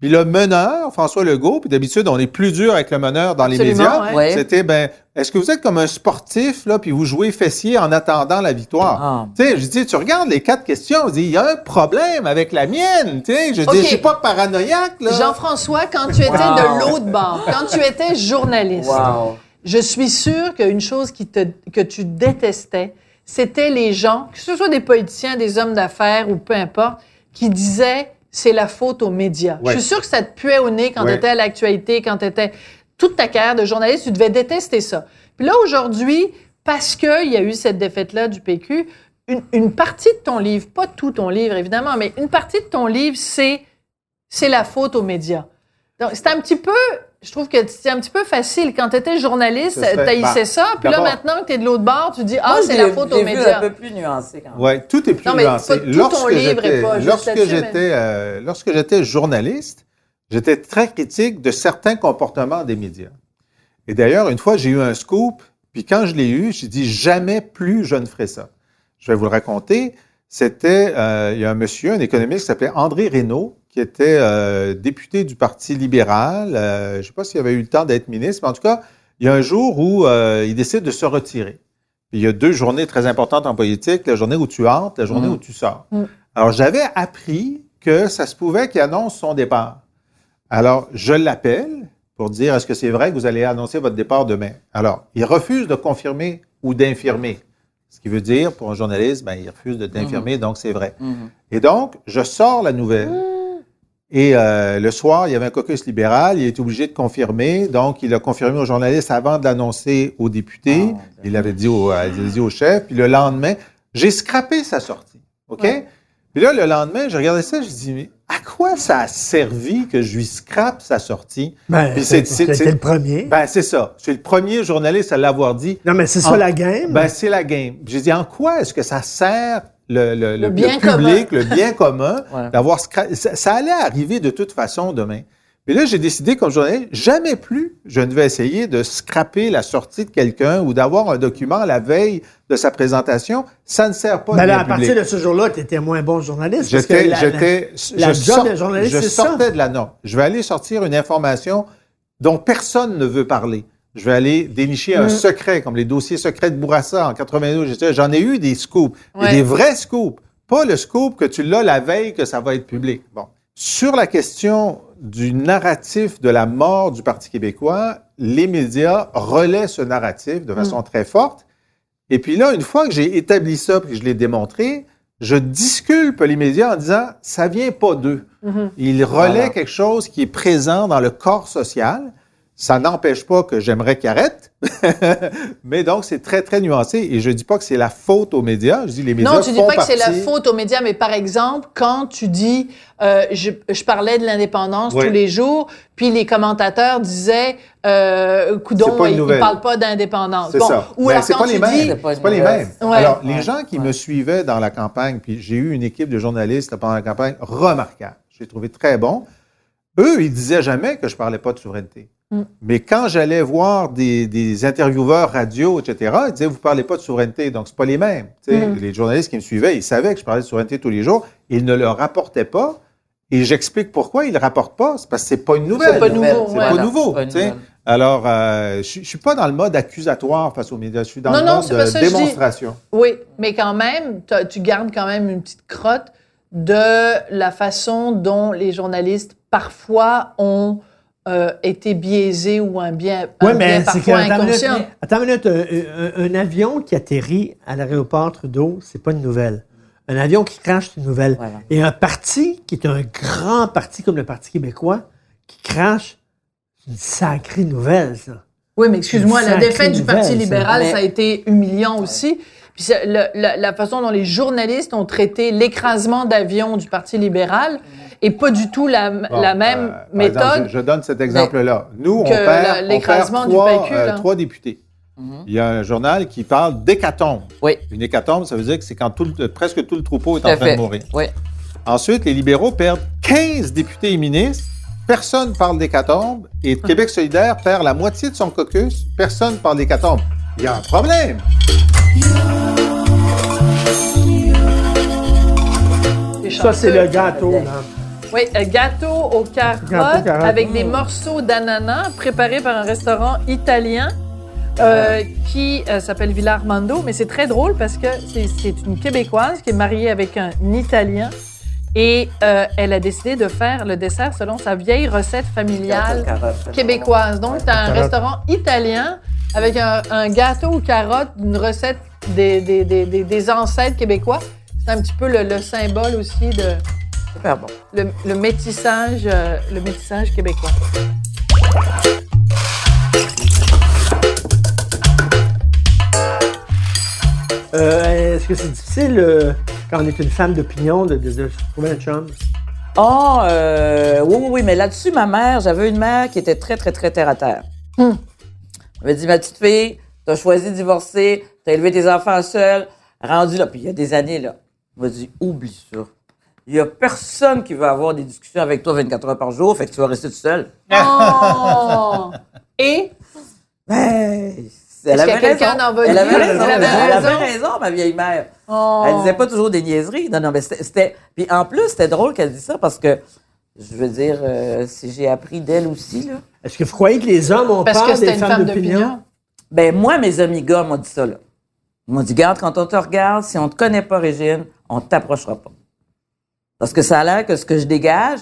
Puis le meneur, François Legault, puis d'habitude, on est plus dur avec le meneur dans les médias. ouais. C'était, ben, est-ce que vous êtes comme un sportif, là, puis vous jouez fessier en attendant la victoire? Ah. Tu sais, je dis, tu regardes les quatre questions, je dis, il y a un problème avec la mienne, tu sais. Je dis, je suis pas paranoïaque, là. Jean-François, quand tu étais Wow. de l'autre bord, quand tu étais journaliste, Wow. je suis sûre qu'une chose qui te, que tu détestais, c'était les gens, que ce soit des politiciens, des hommes d'affaires ou peu importe, qui disaient c'est la faute aux médias. Ouais. Je suis sûre que ça te puait au nez quand Ouais. tu étais à l'actualité, quand tu étais toute ta carrière de journaliste, tu devais détester ça. Puis là, aujourd'hui, parce qu'il y a eu cette défaite-là du PQ, une, une partie de ton livre, pas tout ton livre évidemment, mais une partie de ton livre, c'est c'est la faute aux médias. Donc, c'est un petit peu, je trouve que c'est un petit peu facile. Quand tu étais journaliste, serait- t'haïssais bah, ça, puis là, maintenant que tu es de l'autre bord, tu dis, ah, c'est la faute aux vu médias. un peu plus nuancé quand même. Oui, tout est plus Non, mais nuancé. pas tout ton livre est pas juste lorsque mais- j'étais, euh, lorsque j'étais journaliste, j'étais très critique de certains comportements des médias. Et d'ailleurs, une fois, j'ai eu un scoop, puis quand je l'ai eu, j'ai dit jamais plus je ne ferai ça. Je vais vous le raconter. C'était, euh, il y a un monsieur, un économiste qui s'appelait André Reynaud, qui était euh, député du Parti libéral. Euh, je ne sais pas s'il avait eu le temps d'être ministre, mais en tout cas, il y a un jour où euh, il décide de se retirer. Puis il y a deux journées très importantes en politique, la journée où tu entres, la journée Mm. où tu sors. Mm. Alors, j'avais appris que ça se pouvait qu'il annonce son départ. Alors, je l'appelle pour dire, est-ce que c'est vrai que vous allez annoncer votre départ demain? Alors, il refuse de confirmer ou d'infirmer. Ce qui veut dire, pour un journaliste, ben, il refuse de d'infirmer, donc c'est vrai. Mhm. Et donc, je sors la nouvelle. Et euh, le soir, il y avait un caucus libéral. Il est obligé de confirmer. Donc, il a confirmé aux journalistes avant de l'annoncer aux députés. Oh, il l'avait dit au, euh, dit au chef. Puis le lendemain, j'ai scrappé sa sortie. OK? Ouais. Puis là, le lendemain, je regardais ça, je dis, mais à quoi ça a servi que je lui scrape sa sortie? Ben, c'est- c'est- c'est- c'était c'est- le premier. Ben, c'est ça. Je suis le premier journaliste à l'avoir dit. non, mais c'est ça en- la game. Ben, c'est la game. J'ai dit, en quoi est-ce que ça sert le, le- le- bien le public, le bien commun, Ouais. d'avoir ça, ça allait arriver de toute façon demain. Mais là, j'ai décidé comme journaliste, jamais plus je ne vais essayer de scraper la sortie de quelqu'un ou d'avoir un document la veille de sa présentation. Ça ne sert pas Ben de là, à partir public. de ce jour-là, tu étais moins bon journaliste. J'étais, la- j'étais, la je job sort- je c'est ça. sortais de la norme. Je vais aller sortir une information dont personne ne veut parler. Je vais aller dénicher Mm. un secret, comme les dossiers secrets de Bourassa en 92. J'étais- J'en ai eu des scoops, et Ouais. des vrais scoops. Pas le scoop que tu l'as la veille que ça va être public. Bon. sur la question du narratif de la mort du Parti québécois, les médias relaient ce narratif de façon très forte. Et puis là, une fois que j'ai établi ça puis que je l'ai démontré, je disculpe les médias en disant ça vient pas d'eux. Ils relaient Voilà. quelque chose qui est présent dans le corps social. Ça n'empêche pas que j'aimerais qu'ils arrêtent, mais donc c'est très très nuancé. Et je dis pas que c'est la faute aux médias. Je dis les médias Non, tu dis font pas que c'est la faute aux médias, mais par exemple, quand tu dis, euh, je, je parlais de l'indépendance Oui. tous les jours, puis les commentateurs disaient, euh, coudon, C'est pas une ils, ils parlent pas d'indépendance. C'est Bon, ça. Ou Ben, alors c'est quand pas tu les mêmes. dis, C'est pas C'est pas les mêmes. Ouais. Alors, les gens qui Ouais. me suivaient dans la campagne, puis j'ai eu une équipe de journalistes pendant la campagne remarquable. J'ai trouvé très bon. Eux, ils disaient jamais que je parlais pas de souveraineté. Mm. Mais quand j'allais voir des, des intervieweurs radio, etc., ils disaient, vous parlez pas de souveraineté. Donc, c'est pas les mêmes. Mm. Les journalistes qui me suivaient, ils savaient que je parlais de souveraineté tous les jours. Ils ne le rapportaient pas. Et j'explique pourquoi ils le rapportent pas. C'est parce que c'est pas une nouvelle. C'est pas nouveau, C'est ouais. pas nouveau. Alors, euh, je, je suis pas dans le mode accusatoire face aux médias. Je suis dans Non, le non, mode de ça démonstration. oui, mais quand même, tu gardes quand même une petite crotte de la façon dont les journalistes parfois ont euh, été biaisés ou un bien, un Oui, bien mais c'est que. parfois Attends une minute, inconscient. attends une minute, un, un- un avion qui atterrit à l'aéroport Trudeau, c'est pas une nouvelle. Un avion qui crache, c'est une nouvelle. Voilà. Et un parti qui est un grand parti comme le Parti québécois, qui crache, c'est une sacrée nouvelle, ça. Oui, mais excuse-moi, la défaite du Parti nouvelle, libéral, Mais- ça a été humiliant aussi. Puis la façon dont les journalistes ont traité l'écrasement d'avions du Parti libéral est pas du tout la, Bon, la euh, même méthode. exemple, je, je donne cet exemple-là. Nous, on perd, la- on perd l'écrasement du trois, PQ, euh, trois députés. Mhm. Il y a un journal qui parle d'hécatombe. Oui. Une hécatombe, ça veut dire que c'est quand tout le- presque tout le troupeau est Tout en train de mourir. Oui. Ensuite, les libéraux perdent 15 députés et ministres. Personne parle d'hécatombe. Et Québec solidaire perd la moitié de son caucus. Personne parle d'hécatombe. Il y a un problème. Ça, c'est le gâteau, là. Oui, un gâteau aux carottes, Gâteau aux carottes. avec des morceaux d'ananas préparés par un restaurant italien euh, qui euh, s'appelle Villa Armando. Mais c'est très drôle parce que c'est c'est une Québécoise qui est mariée avec un Italien et euh, elle a décidé de faire le dessert selon sa vieille recette familiale québécoise. Donc, tu as un Carottes. restaurant italien avec un, un gâteau aux carottes, une recette des, des, des, des, des ancêtres québécois. C'est un petit peu le, le symbole aussi de Super bon. le, le métissage, euh, le métissage québécois. Euh, Est-ce que c'est difficile, euh, quand on est une femme d'opinion, de, de, de se trouver un chum? Oh, euh, oui, oui, oui, mais là-dessus, ma mère, j'avais une mère qui était très, très, très terre à terre. Hmm. Elle m'a dit, ma petite fille, t'as choisi de divorcer, t'as élevé tes enfants seul, rendu là. Puis il y a des années, là, elle m'a dit, oublie ça. Il y a personne qui va avoir des discussions avec toi 24 heures par jour, fait que tu vas rester tout seul. Oh! Et? Ben, elle Est-ce avait qu'il y a quelqu'un raison. dans votre Elle avait raison. Elle avait Elle avait raison? raison, ma vieille mère. Oh. Elle disait pas toujours des niaiseries. Non, non, mais c'était-. Puis en plus, c'était drôle qu'elle dise ça parce que, je veux dire, euh, si j'ai appris d'elle aussi, là. Est-ce que vous croyez que les hommes ont parce peur que des une femmes femme d'opinion? d'opinion? Ben, moi, mes amis gars m'ont dit ça, là. Ils m'ont dit, garde, quand on te regarde, si on te connaît pas, Régine, on t'approchera pas. Parce que ça a l'air que ce que je dégage,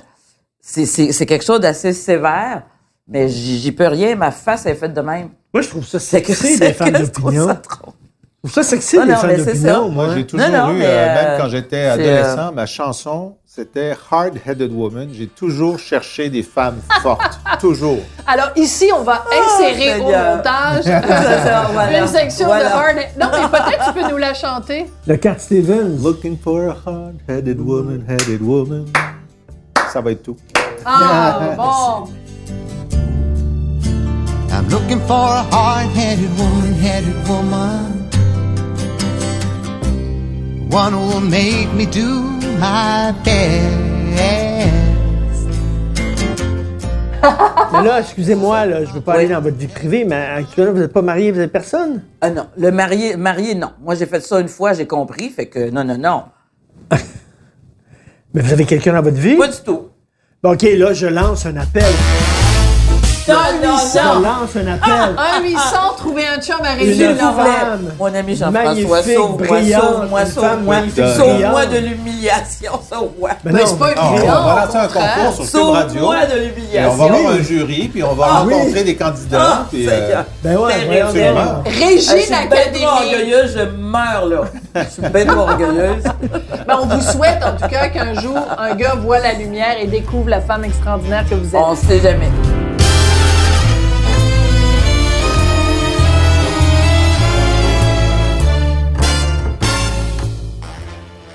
c'est- quelque chose d'assez sévère, mais j'y peux rien, ma face est faite de même. Moi, je trouve ça sexy, des femmes d'opinion. Ça Je sexy, Ah des non, mais c'est ça. moi. Moi, j'ai toujours Non, non, eu, euh, euh, même quand j'étais adolescent, ma chanson, c'était Hard-Headed Woman. J'ai toujours cherché des femmes fortes. toujours. Alors ici, on va insérer au Seigneur. montage ça, voilà. une section Voilà. de Hard. Non, mais peut-être tu peux nous la chanter. Le Cat Stevens. Looking for a hard-headed woman, headed woman. Ça va être tout. Ah, bon. I'm looking for a hard-headed woman, headed woman. One who will make me do my best. Mais là, excusez-moi, là, je veux pas Oui. aller dans votre vie privée, mais actuellement, vous n'êtes pas marié, vous n'êtes personne? Ah non, le marié, marié, non. Moi, j'ai fait ça une fois, j'ai compris, fait que non, non, non. Mais vous avez quelqu'un dans votre vie? Pas du tout. Bon, OK, là, je lance un appel. Non, non, non. lance un appel. Un 800, trouver un chum à Une Régine Laurent. femme Mon ami Jean-François, magnifique, sauve-moi, brillante, sauve-moi, une femme sauve-moi. magnifique, Sauve-moi brillante. de l'humiliation, sauve-moi. Ben Ben, non, c'est pas Non, on va lancer un au contraire. concours sur Cube Radio. Sauve-moi de Et on va l'humiliation. avoir un jury, puis on va Ah oui. rencontrer des candidats. Ah, puis, euh, Seigneur. Ben ouais, Terrible. voyons Absolument. donc. Ah, Je Régine suis bien trop Académie. orgueilleuse, je meurs là. Je suis bien trop orgueilleuse. Ben, on vous souhaite en tout cas qu'un jour, un gars voit la lumière et découvre la femme extraordinaire que vous êtes. On sait jamais.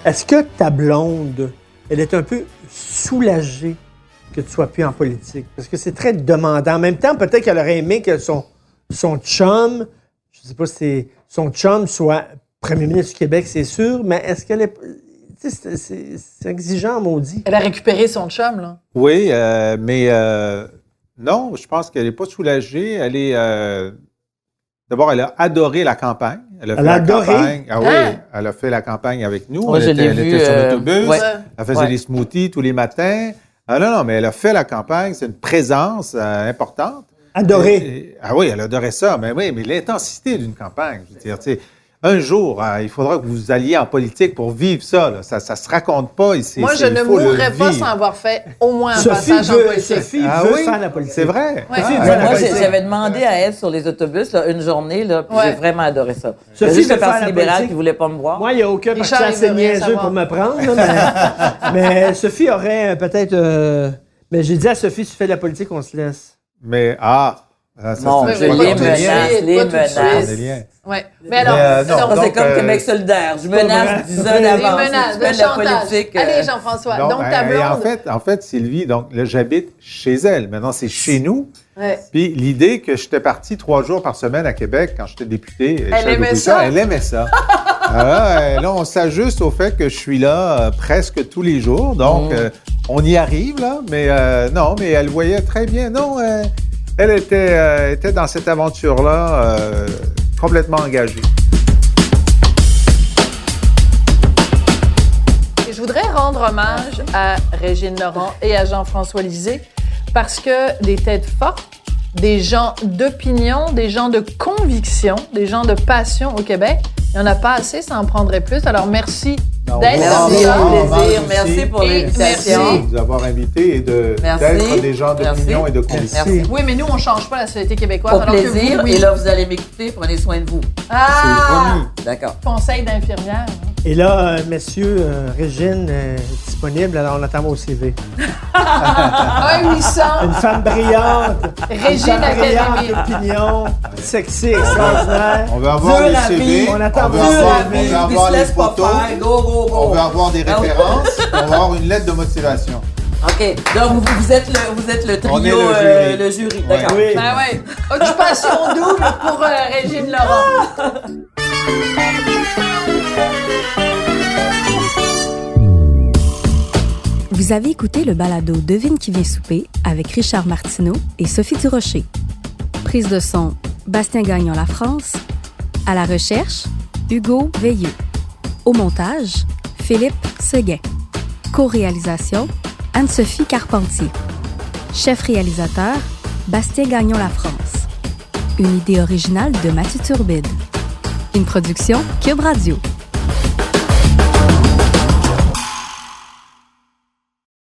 Est-ce que ta blonde, elle est un peu soulagée que tu sois plus en politique? Parce que c'est très demandant. En même temps, peut-être qu'elle aurait aimé que son, son chum, je sais pas si c'est son chum soit premier ministre du Québec, c'est sûr, mais est-ce qu'elle est. tu sais, C'est c'est- c'est exigeant, maudit. Elle a récupéré son chum, là. Oui, euh, mais euh, non, je pense qu'elle n'est pas soulagée. Elle est. euh, D'abord, elle a adoré la campagne. Elle a fait a la adoré? campagne. Ah oui, Ah! elle a fait la campagne avec nous. Moi, elle je était, l'ai elle vu, était sur euh, l'autobus. ouais. Elle faisait Ouais. des smoothies tous les matins. Ah non, non, mais elle a fait la campagne. C'est une présence euh, importante. Adoré. Et- et- ah oui, elle adorait ça. Mais oui, mais l'intensité d'une campagne, je veux dire, tu sais, un jour, hein, il faudra que vous alliez en politique pour vivre ça. là. Ça, ça se raconte pas. c'est- Moi, je ne mourrais pas sans avoir fait au moins un Sophie passage en politique. Sophie Ah veut oui, faire la politique. C'est vrai. Ouais. Sophie Ah, veut moi, j'avais demandé à elle sur les autobus là, une journée, là, puis Ouais. j'ai vraiment adoré ça. Sophie juste le Parti libéral qui voulait pas me voir. Moi, il n'y a aucun parti assez niaiseux savoir. pour me prendre. là, mais, mais Sophie aurait euh, peut-être. euh, mais j'ai dit à Sophie, si tu fais de la politique, on se laisse. Mais, ah, ça, ça, je je les menace, suite, les menaces. Ouais. Mais alors, euh, non, alors, c'est comme euh, Québec solidaire. Je menace. 10 ans d'avance. menaces, Tu de la chantage. politique. euh, Allez, Jean-François. Donc, ta et en blonde. fait, en fait, Sylvie, donc là, j'habite chez elle. Maintenant, c'est chez nous. Ouais. Puis l'idée que j'étais parti trois jours par semaine à Québec quand j'étais député, Elle chef aimait ça? Elle aimait ça. Ah, là, on s'ajuste au fait que je suis là euh, presque tous les jours. Donc, Mm. euh, on y arrive, là. Mais euh, non, mais elle voyait très bien. Non, euh, elle était, euh, était dans cette aventure-là euh, complètement engagée. Je voudrais rendre hommage à Régine Laurent et à Jean-François Lisée parce que des têtes fortes, des gens d'opinion, des gens de conviction, des gens de passion au Québec, il n'y en a pas assez, ça en prendrait plus. Alors merci Non, d'être plaisir. Merci pour l'invitation. merci. de vous avoir invité et de- d'être des gens d'opinion et de conviction. Merci. Oui, mais nous, on ne change pas la société québécoise. Au alors que plaisir. vous, oui. Et là, vous allez m'écouter. Prenez soin de vous. Ah! D'accord. Conseil d'infirmière. Et là, euh, messieurs, euh, Régine est disponible, alors on attend vos CV. Un 800. Une femme brillante. une Régine femme brillante, opinion, sexy, extraordinaire. On veut avoir les CV, vie. On attend veut avoir, la on veut avoir les photos. Go, go, go. on veut avoir des Ah références, on veut avoir une lettre de motivation. OK. Donc, vous, vous êtes le, vous êtes le trio, On est le euh, jury. le jury. Ouais. D'accord. Oui. Ben ouais. Occupation double pour euh, Régine Laurent. Vous avez écouté le balado Devine qui vient souper avec Richard Martineau et Sophie Durocher. Prise de son, Bastien Gagnon La France. À la recherche, Hugo Veilleux. Au montage, Philippe Seguin. Co-réalisation, Anne-Sophie Carpentier. Chef réalisateur, Bastien Gagnon La France. Une idée originale de Mathieu Turbide. Une production Cube Radio.